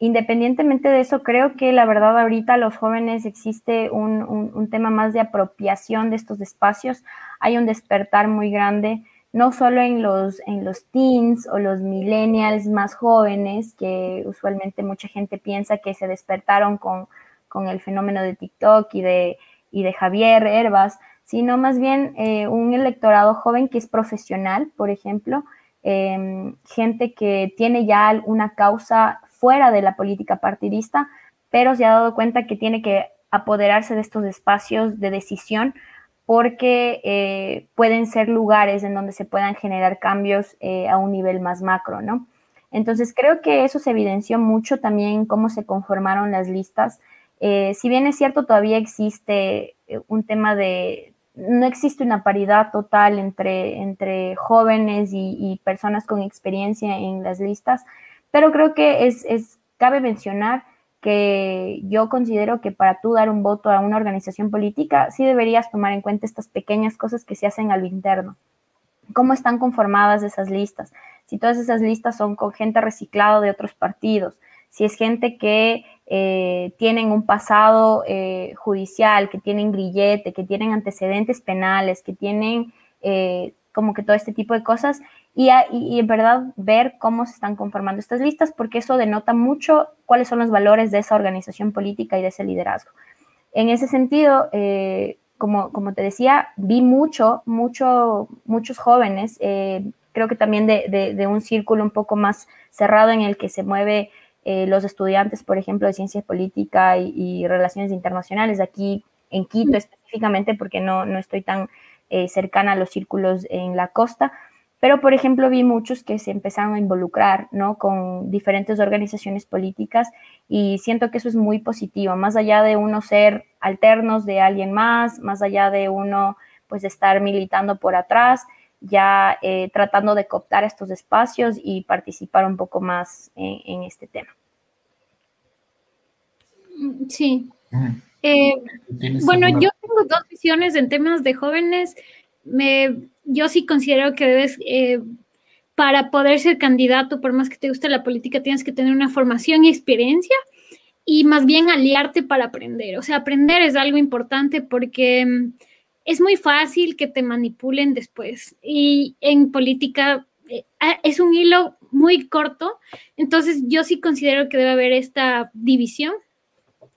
Independientemente de eso, creo que la verdad ahorita los jóvenes existe un, tema más de apropiación de estos espacios. Hay un despertar muy grande, no solo en los, en los teens o los millennials más jóvenes, que usualmente mucha gente piensa que se despertaron con, el fenómeno de TikTok y de, y de Javier Herbas, sino más bien eh, un electorado joven que es profesional, por ejemplo, em, gente que tiene ya una causa fuera de la política partidista, pero se ha dado cuenta que tiene que apoderarse de estos espacios de decisión porque eh, pueden ser lugares en donde se puedan generar cambios eh, a un nivel más macro, ¿no? Entonces creo que eso se evidenció mucho también cómo se conformaron las listas. Eh, si bien es cierto, todavía existe un tema de, no existe una paridad total entre, entre jóvenes y, y personas con experiencia en las listas, pero creo que es, cabe mencionar que yo considero que para tú dar un voto a una organización política, sí deberías tomar en cuenta estas pequeñas cosas que se hacen al interno. ¿Cómo están conformadas esas listas? Si todas esas listas son con gente reciclada de otros partidos, si es gente que eh, tienen un pasado eh, judicial, que tienen grillete, que tienen antecedentes penales, que tienen eh, como que todo este tipo de cosas, y, en verdad ver cómo se están conformando estas listas, porque eso denota mucho cuáles son los valores de esa organización política y de ese liderazgo. En ese sentido, eh, como, como te decía, vi mucho, mucho, muchos jóvenes. Eh, creo que también de, un círculo un poco más cerrado en el que se mueve eh, los estudiantes, por ejemplo, de ciencia política y, relaciones internacionales, aquí en Quito específicamente, porque no, no estoy tan eh, cercana a los círculos en la costa, pero, por ejemplo, vi muchos que se empezaron a involucrar, ¿no? Con diferentes organizaciones políticas y siento que eso es muy positivo, más allá de uno ser alternos de alguien más, más allá de uno, pues, estar militando por atrás, ya eh, tratando de cooptar estos espacios y participar un poco más en, este tema. Sí. Eh, bueno, yo tengo dos visiones en temas de jóvenes. Me, yo sí considero que debes, eh, para poder ser candidato, por más que te guste la política, tienes que tener una formación y experiencia y más bien aliarte para aprender. O sea, aprender es algo importante porque mm, es muy fácil que te manipulen después y en política eh, ah, es un hilo muy corto, entonces yo sí considero que debe haber esta división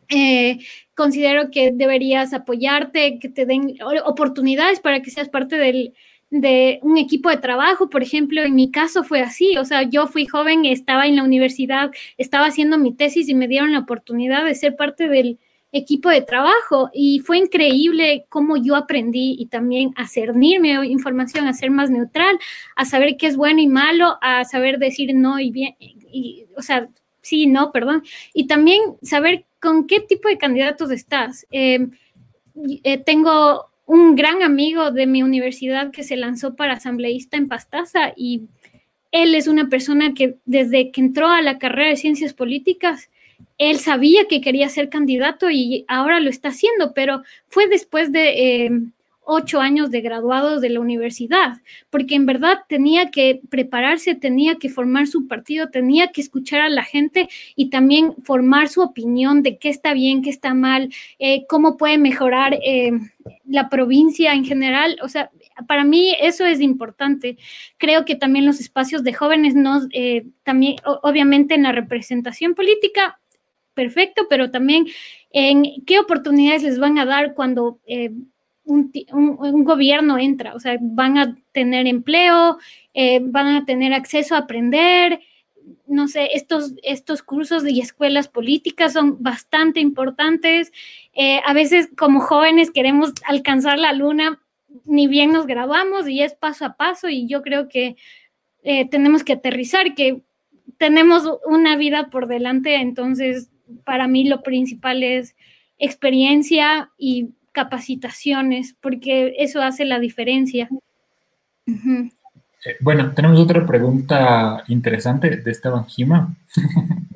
eh, considero que deberías apoyarte, que te den oportunidades para que seas parte del, de un equipo de trabajo, por ejemplo, en mi caso fue así, o sea, yo fui joven, estaba en la universidad, estaba haciendo mi tesis y me dieron la oportunidad de ser parte del equipo de trabajo. Y fue increíble cómo yo aprendí y también a cernirme información, a ser más neutral, a saber qué es bueno y malo, a saber decir no y bien, y, o sea, sí, no, perdón, y también saber con qué tipo de candidatos estás. Eh, eh, tengo un gran amigo de mi universidad que se lanzó para asambleísta en Pastaza y él es una persona que desde que entró a la carrera de ciencias políticas, él sabía que quería ser candidato y ahora lo está haciendo, pero fue después de eh, ocho años de graduados de la universidad, porque en verdad tenía que prepararse, tenía que formar su partido, tenía que escuchar a la gente y también formar su opinión de qué está bien, qué está mal, eh, cómo puede mejorar eh, la provincia en general. O sea, para mí eso es importante. Creo que también los espacios de jóvenes, no, eh, también obviamente en la representación política, perfecto, pero también en qué oportunidades les van a dar cuando un, gobierno entra, o sea, van a tener empleo, eh, van a tener acceso a aprender, no sé, estos, estos cursos y escuelas políticas son bastante importantes. Eh, a veces como jóvenes queremos alcanzar la luna, ni bien nos graduamos y es paso a paso y yo creo que eh, tenemos que aterrizar, que tenemos una vida por delante, entonces para mí lo principal es experiencia y capacitaciones, porque eso hace la diferencia. Eh, bueno, tenemos otra pregunta interesante de Esteban Gima. <laughs>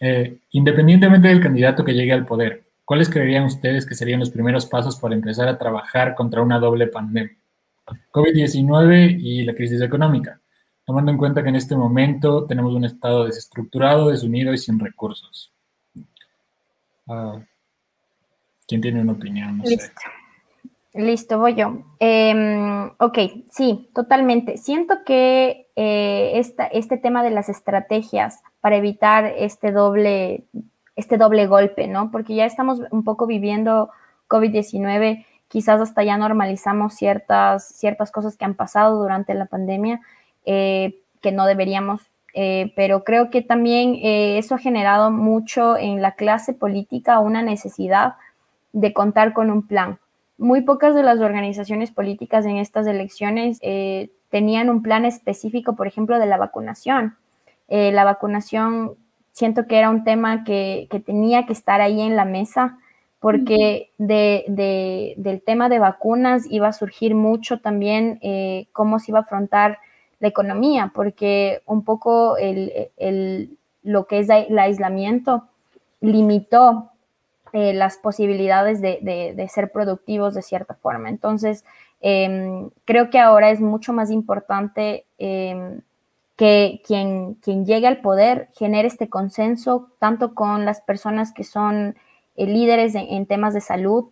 Eh, independientemente del candidato que llegue al poder, ¿cuáles creerían ustedes que serían los primeros pasos para empezar a trabajar contra una doble pandemia? COVID-19 y la crisis económica, tomando en cuenta que en este momento tenemos un Estado desestructurado, desunido y sin recursos. Ah, ¿Quién tiene una opinión? Listo. Listo, voy yo. Em, ok, sí, totalmente. Siento que eh, este tema de las estrategias para evitar este doble, este doble golpe, ¿no? Porque ya estamos un poco viviendo COVID-19, quizás hasta ya normalizamos ciertas, ciertas cosas que han pasado durante la pandemia eh, que no deberíamos, eh, pero creo que también eso ha generado mucho en la clase política una necesidad de contar con un plan. Muy pocas de las organizaciones políticas en estas elecciones eh, tenían un plan específico, por ejemplo, de la vacunación. Eh, la vacunación siento que era un tema que, tenía que estar ahí en la mesa porque de, del tema de vacunas iba a surgir mucho también eh, cómo se iba a afrontar la economía, porque un poco el, lo que es el aislamiento limitó eh, las posibilidades de, ser productivos de cierta forma. Entonces, em, creo que ahora es mucho más importante em, que quien, quien llegue al poder genere este consenso tanto con las personas que son eh, líderes en, temas de salud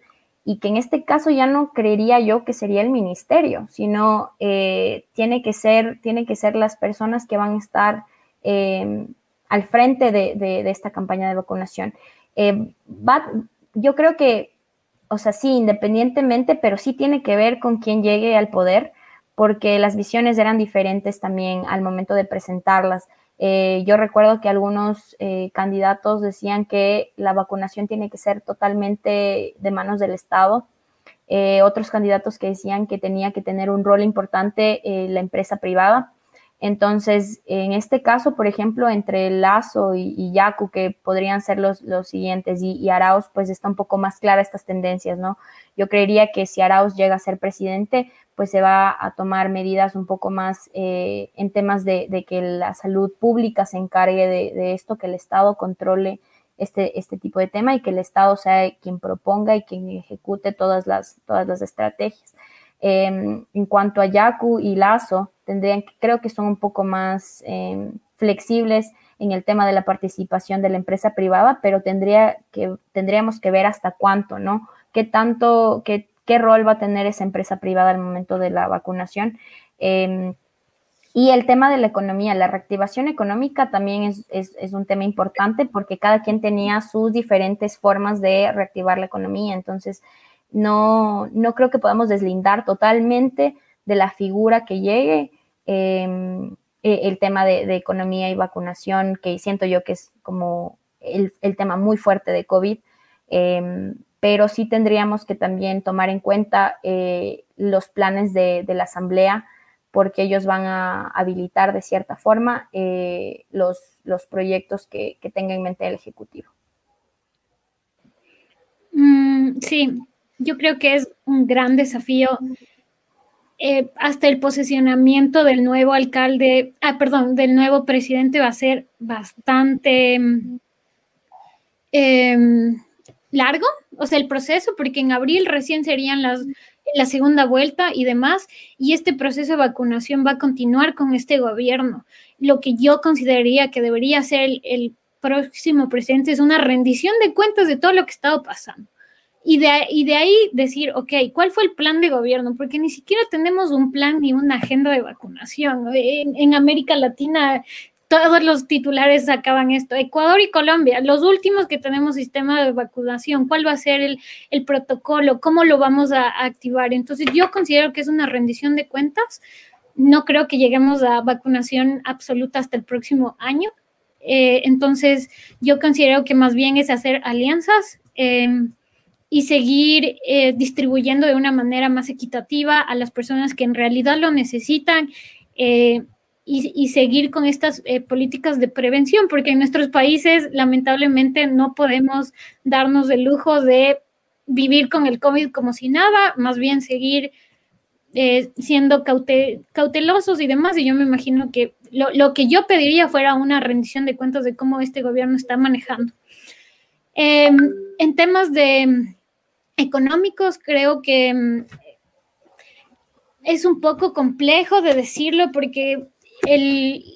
y que en este caso ya no creería yo que sería el ministerio, sino eh, tiene, que ser, tiene que ser las personas que van a estar em, al frente de, esta campaña de vacunación. Eh, yo creo que, o sea, sí, independientemente, pero sí tiene que ver con quién llegue al poder, porque las visiones eran diferentes también al momento de presentarlas. Eh, yo recuerdo que algunos eh, candidatos decían que la vacunación tiene que ser totalmente de manos del Estado. Eh, otros candidatos que decían que tenía que tener un rol importante la empresa privada. Entonces, en este caso, por ejemplo, entre Lazo y, Yacu, que podrían ser los, los siguientes, y, y, Arauz, pues está un poco más clara estas tendencias, ¿no? Yo creería que si Arauz llega a ser presidente, pues se va a tomar medidas un poco más eh, en temas de, que la salud pública se encargue de, esto, que el Estado controle este, este tipo de tema y que el Estado sea quien proponga y quien ejecute todas las, todas las estrategias. Em, en cuanto a Yaku y Lazo, tendrían, creo que son un poco más em, flexibles en el tema de la participación de la empresa privada, pero tendría que, tendríamos que ver hasta cuánto, ¿no? ¿Qué tanto, qué, qué rol va a tener esa empresa privada al momento de la vacunación. Em, y el tema de la economía, la reactivación económica también es, un tema importante porque cada quien tenía sus diferentes formas de reactivar la economía. Entonces, no, no creo que podamos deslindar totalmente de la figura que llegue em, e, el tema de, economía y vacunación, que siento yo que es como el, tema muy fuerte de COVID. Em, pero sí tendríamos que también tomar en cuenta eh, los planes de, la Asamblea, porque ellos van a habilitar de cierta forma eh, los, los, proyectos que, tenga en mente el Ejecutivo. Mm, sí, yo creo que es un gran desafío. Eh, hasta el posicionamiento del nuevo alcalde, ah, perdón, del nuevo presidente va a ser bastante em, largo, o sea, el proceso, porque en abril recién serían las, la segunda vuelta y demás, y este proceso de vacunación va a continuar con este gobierno. Lo que yo consideraría que debería ser el, próximo presidente es una rendición de cuentas de todo lo que ha estado pasando. Y de, y de ahí decir, ok, ¿cuál fue el plan de gobierno? Porque ni siquiera tenemos un plan ni una agenda de vacunación. En, en América Latina todos los titulares sacaban esto. Ecuador y Colombia, los últimos que tenemos sistema de vacunación, ¿cuál va a ser el, protocolo? ¿Cómo lo vamos a, activar? Entonces yo considero que es una rendición de cuentas. No creo que lleguemos a vacunación absoluta hasta el próximo año. Eh, entonces yo considero que más bien es hacer alianzas. Em, y seguir eh, distribuyendo de una manera más equitativa a las personas que en realidad lo necesitan. Eh, y, seguir con estas eh, políticas de prevención, porque en nuestros países lamentablemente no podemos darnos el lujo de vivir con el COVID como si nada, más bien seguir siendo cautelosos y demás. Y yo me imagino que lo, que yo pediría fuera una rendición de cuentas de cómo este gobierno está manejando. Em, en temas de económicos, creo que mm, es un poco complejo de decirlo porque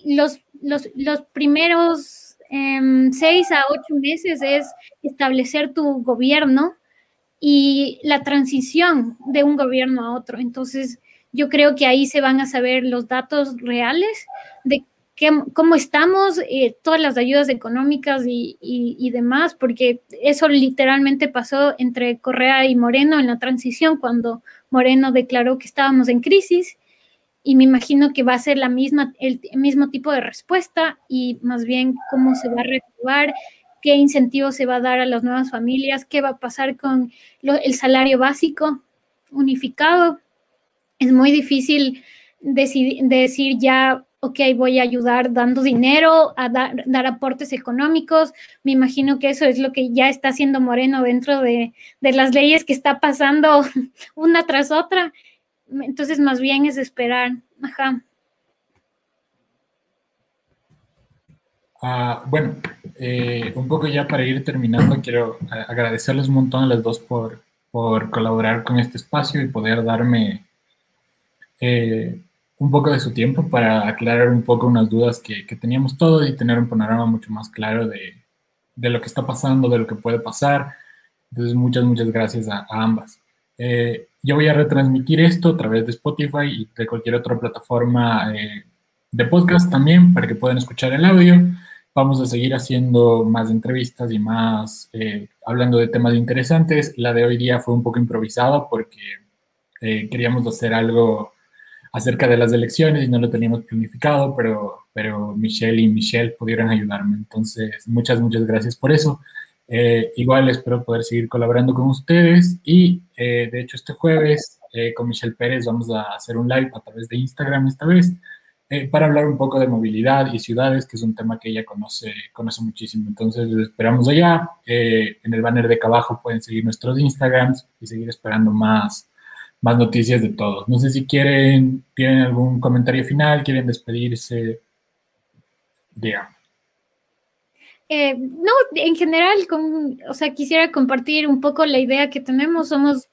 los, los, primeros em, seis a ocho meses es establecer tu gobierno y la transición de un gobierno a otro. Entonces, yo creo que ahí se van a saber los datos reales de cómo estamos, eh, todas las ayudas económicas y, y, demás, porque eso literalmente pasó entre Correa y Moreno en la transición, cuando Moreno declaró que estábamos en crisis y me imagino que va a ser la misma, el mismo tipo de respuesta y más bien cómo se va a reactivar, qué incentivos se va a dar a las nuevas familias, qué va a pasar con el salario básico unificado. Es muy difícil decir ya, ok, voy a ayudar dando dinero, a dar, dar, aportes económicos. Me imagino que eso es lo que ya está haciendo Moreno dentro de, de las leyes que está pasando <laughs> una tras otra. Entonces, más bien es esperar. Ajá. Ah, bueno, eh, un poco ya para ir terminando, quiero agradecerles un montón a las dos por, colaborar con este espacio y poder darme eh, un poco de su tiempo para aclarar un poco unas dudas que, teníamos todos y tener un panorama mucho más claro de, lo que está pasando, de lo que puede pasar. Entonces, muchas, muchas gracias a ambas. Eh, yo voy a retransmitir esto a través de Spotify y de cualquier otra plataforma eh, de podcast también para que puedan escuchar el audio. Vamos a seguir haciendo más entrevistas y más eh, hablando de temas interesantes. La de hoy día fue un poco improvisada porque queríamos hacer algo, acerca de las elecciones y no lo teníamos planificado, pero, pero Michelle y Michelle pudieron ayudarme. Entonces, muchas, muchas gracias por eso. Eh, igual espero poder seguir colaborando con ustedes y eh, de hecho este jueves eh, con Michelle Pérez vamos a hacer un live a través de Instagram esta vez para hablar un poco de movilidad y ciudades, que es un tema que ella conoce, conoce muchísimo. Entonces esperamos allá. en el banner de acá abajo pueden seguir nuestros Instagrams y seguir esperando más, más noticias de todos. No sé si quieren, tienen algún comentario final, quieren despedirse. Eh, no, en general, o sea, quisiera compartir un poco la idea que tenemos. Somos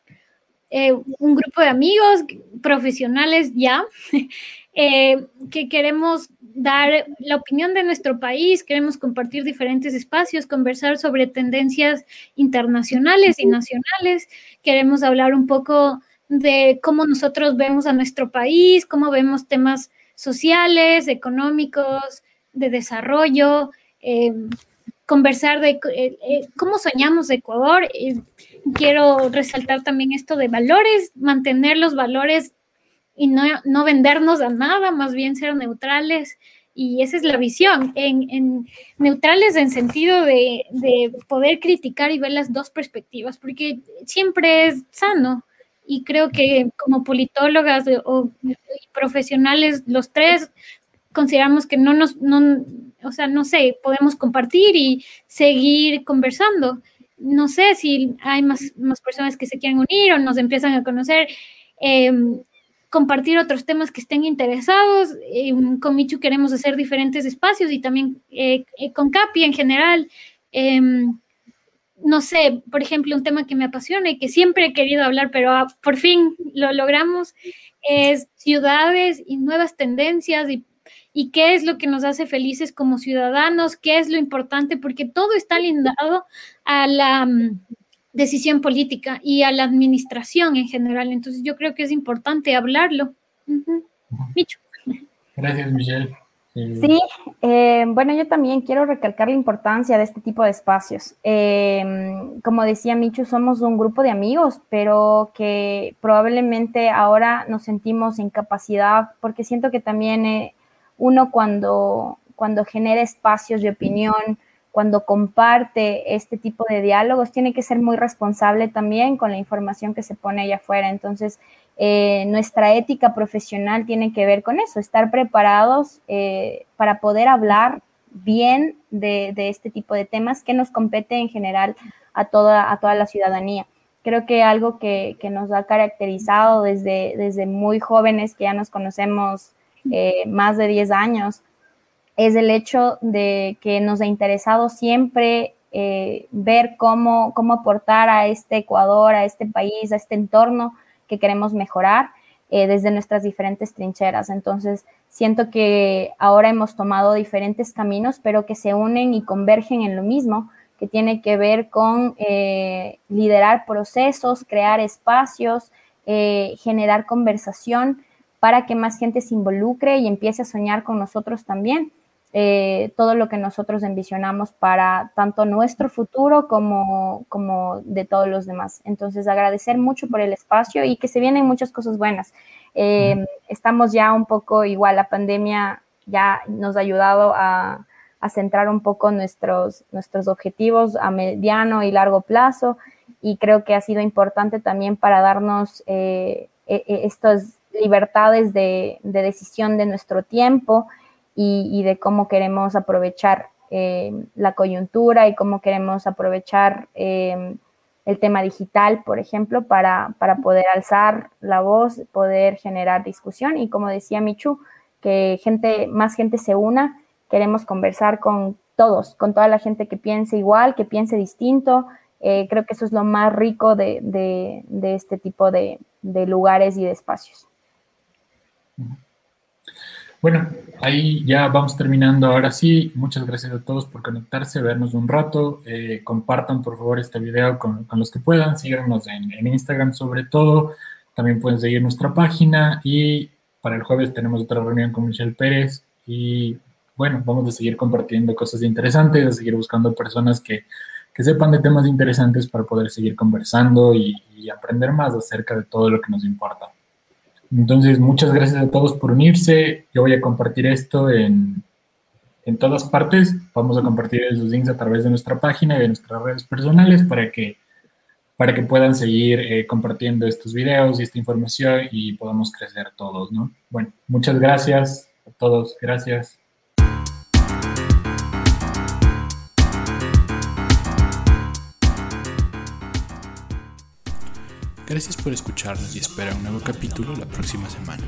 eh, un grupo de amigos profesionales ya, <laughs> eh, que queremos dar la opinión de nuestro país, queremos compartir diferentes espacios, conversar sobre tendencias internacionales y nacionales, queremos hablar un poco de cómo nosotros vemos a nuestro país, cómo vemos temas sociales, económicos, de desarrollo, eh, conversar de eh, eh, cómo soñamos Ecuador. quiero resaltar también esto de valores, mantener los valores y no, no, vendernos a nada, más bien ser neutrales. Y esa es la visión, en, neutrales en sentido de, de, poder criticar y ver las dos perspectivas, porque siempre es sano. Y creo que como politólogas o profesionales, los tres consideramos que no nos, no, o sea, no sé, podemos compartir y seguir conversando. No sé si hay más, más personas que se quieren unir o nos empiezan a conocer, em, compartir otros temas que estén interesados. Em, con Michu queremos hacer diferentes espacios y también eh, eh, con Capi en general. No sé, por ejemplo, un tema que me apasiona y que siempre he querido hablar, pero ah, por fin lo logramos, es ciudades y nuevas tendencias y y qué es lo que nos hace felices como ciudadanos, qué es lo importante, porque todo está lindado a la mm, decisión política y a la administración en general. Entonces yo creo que es importante hablarlo. Micho. Gracias, Michelle. Sí, eh, bueno, yo también quiero recalcar la importancia de este tipo de espacios. Em, como decía Michu, somos un grupo de amigos, pero que probablemente ahora nos sentimos en capacidad, porque siento que también eh, uno cuando, cuando genera espacios de opinión, cuando comparte este tipo de diálogos, tiene que ser muy responsable también con la información que se pone allá afuera. Entonces, eh, nuestra ética profesional tiene que ver con eso, estar preparados eh, para poder hablar bien de, este tipo de temas que nos compete en general a toda, a toda la ciudadanía. Creo que algo que, que nos ha caracterizado desde, desde muy jóvenes, que ya nos conocemos eh, más de 10 años, es el hecho de que nos ha interesado siempre eh, ver cómo, cómo aportar a este Ecuador, a este país, a este entorno que queremos mejorar eh, desde nuestras diferentes trincheras. Entonces, siento que ahora hemos tomado diferentes caminos, pero que se unen y convergen en lo mismo, que tiene que ver con liderar procesos, crear espacios, generar conversación para que más gente se involucre y empiece a soñar con nosotros también. Eh, todo lo que nosotros envisionamos para tanto nuestro futuro como, como de todos los demás. Entonces, agradecer mucho por el espacio y que se vienen muchas cosas buenas. Eh, estamos ya un poco, igual la pandemia ya nos ha ayudado a, a, centrar un poco nuestros, nuestros objetivos a mediano y largo plazo y creo que ha sido importante también para darnos eh, e, e, estos libertades de, decisión de nuestro tiempo y, de cómo queremos aprovechar eh, la coyuntura y cómo queremos aprovechar eh, el tema digital, por ejemplo, para, para, poder alzar la voz, poder generar discusión y como decía Michu, que gente, más gente se una, queremos conversar con todos, con toda la gente que piense igual, que piense distinto. Eh, creo que eso es lo más rico de, de, este tipo de lugares y de espacios. Bueno, ahí ya vamos terminando. Ahora sí, muchas gracias a todos por conectarse, vernos un rato. Eh, compartan por favor este video con, los que puedan. Síganos en, Instagram sobre todo. También pueden seguir nuestra página. Y para el jueves tenemos otra reunión con Michelle Pérez. Y bueno, vamos a seguir compartiendo cosas interesantes, a seguir buscando personas que, sepan de temas interesantes para poder seguir conversando y aprender más acerca de todo lo que nos importa. Entonces, muchas gracias a todos por unirse. Yo voy a compartir esto en, en todas partes. Vamos a compartir esos links a través de nuestra página y de nuestras redes personales para que, para que puedan seguir eh, compartiendo estos videos y esta información y podamos crecer todos, ¿no? Bueno, muchas gracias a todos. Gracias. Gracias por escucharnos y espera un nuevo capítulo la próxima semana.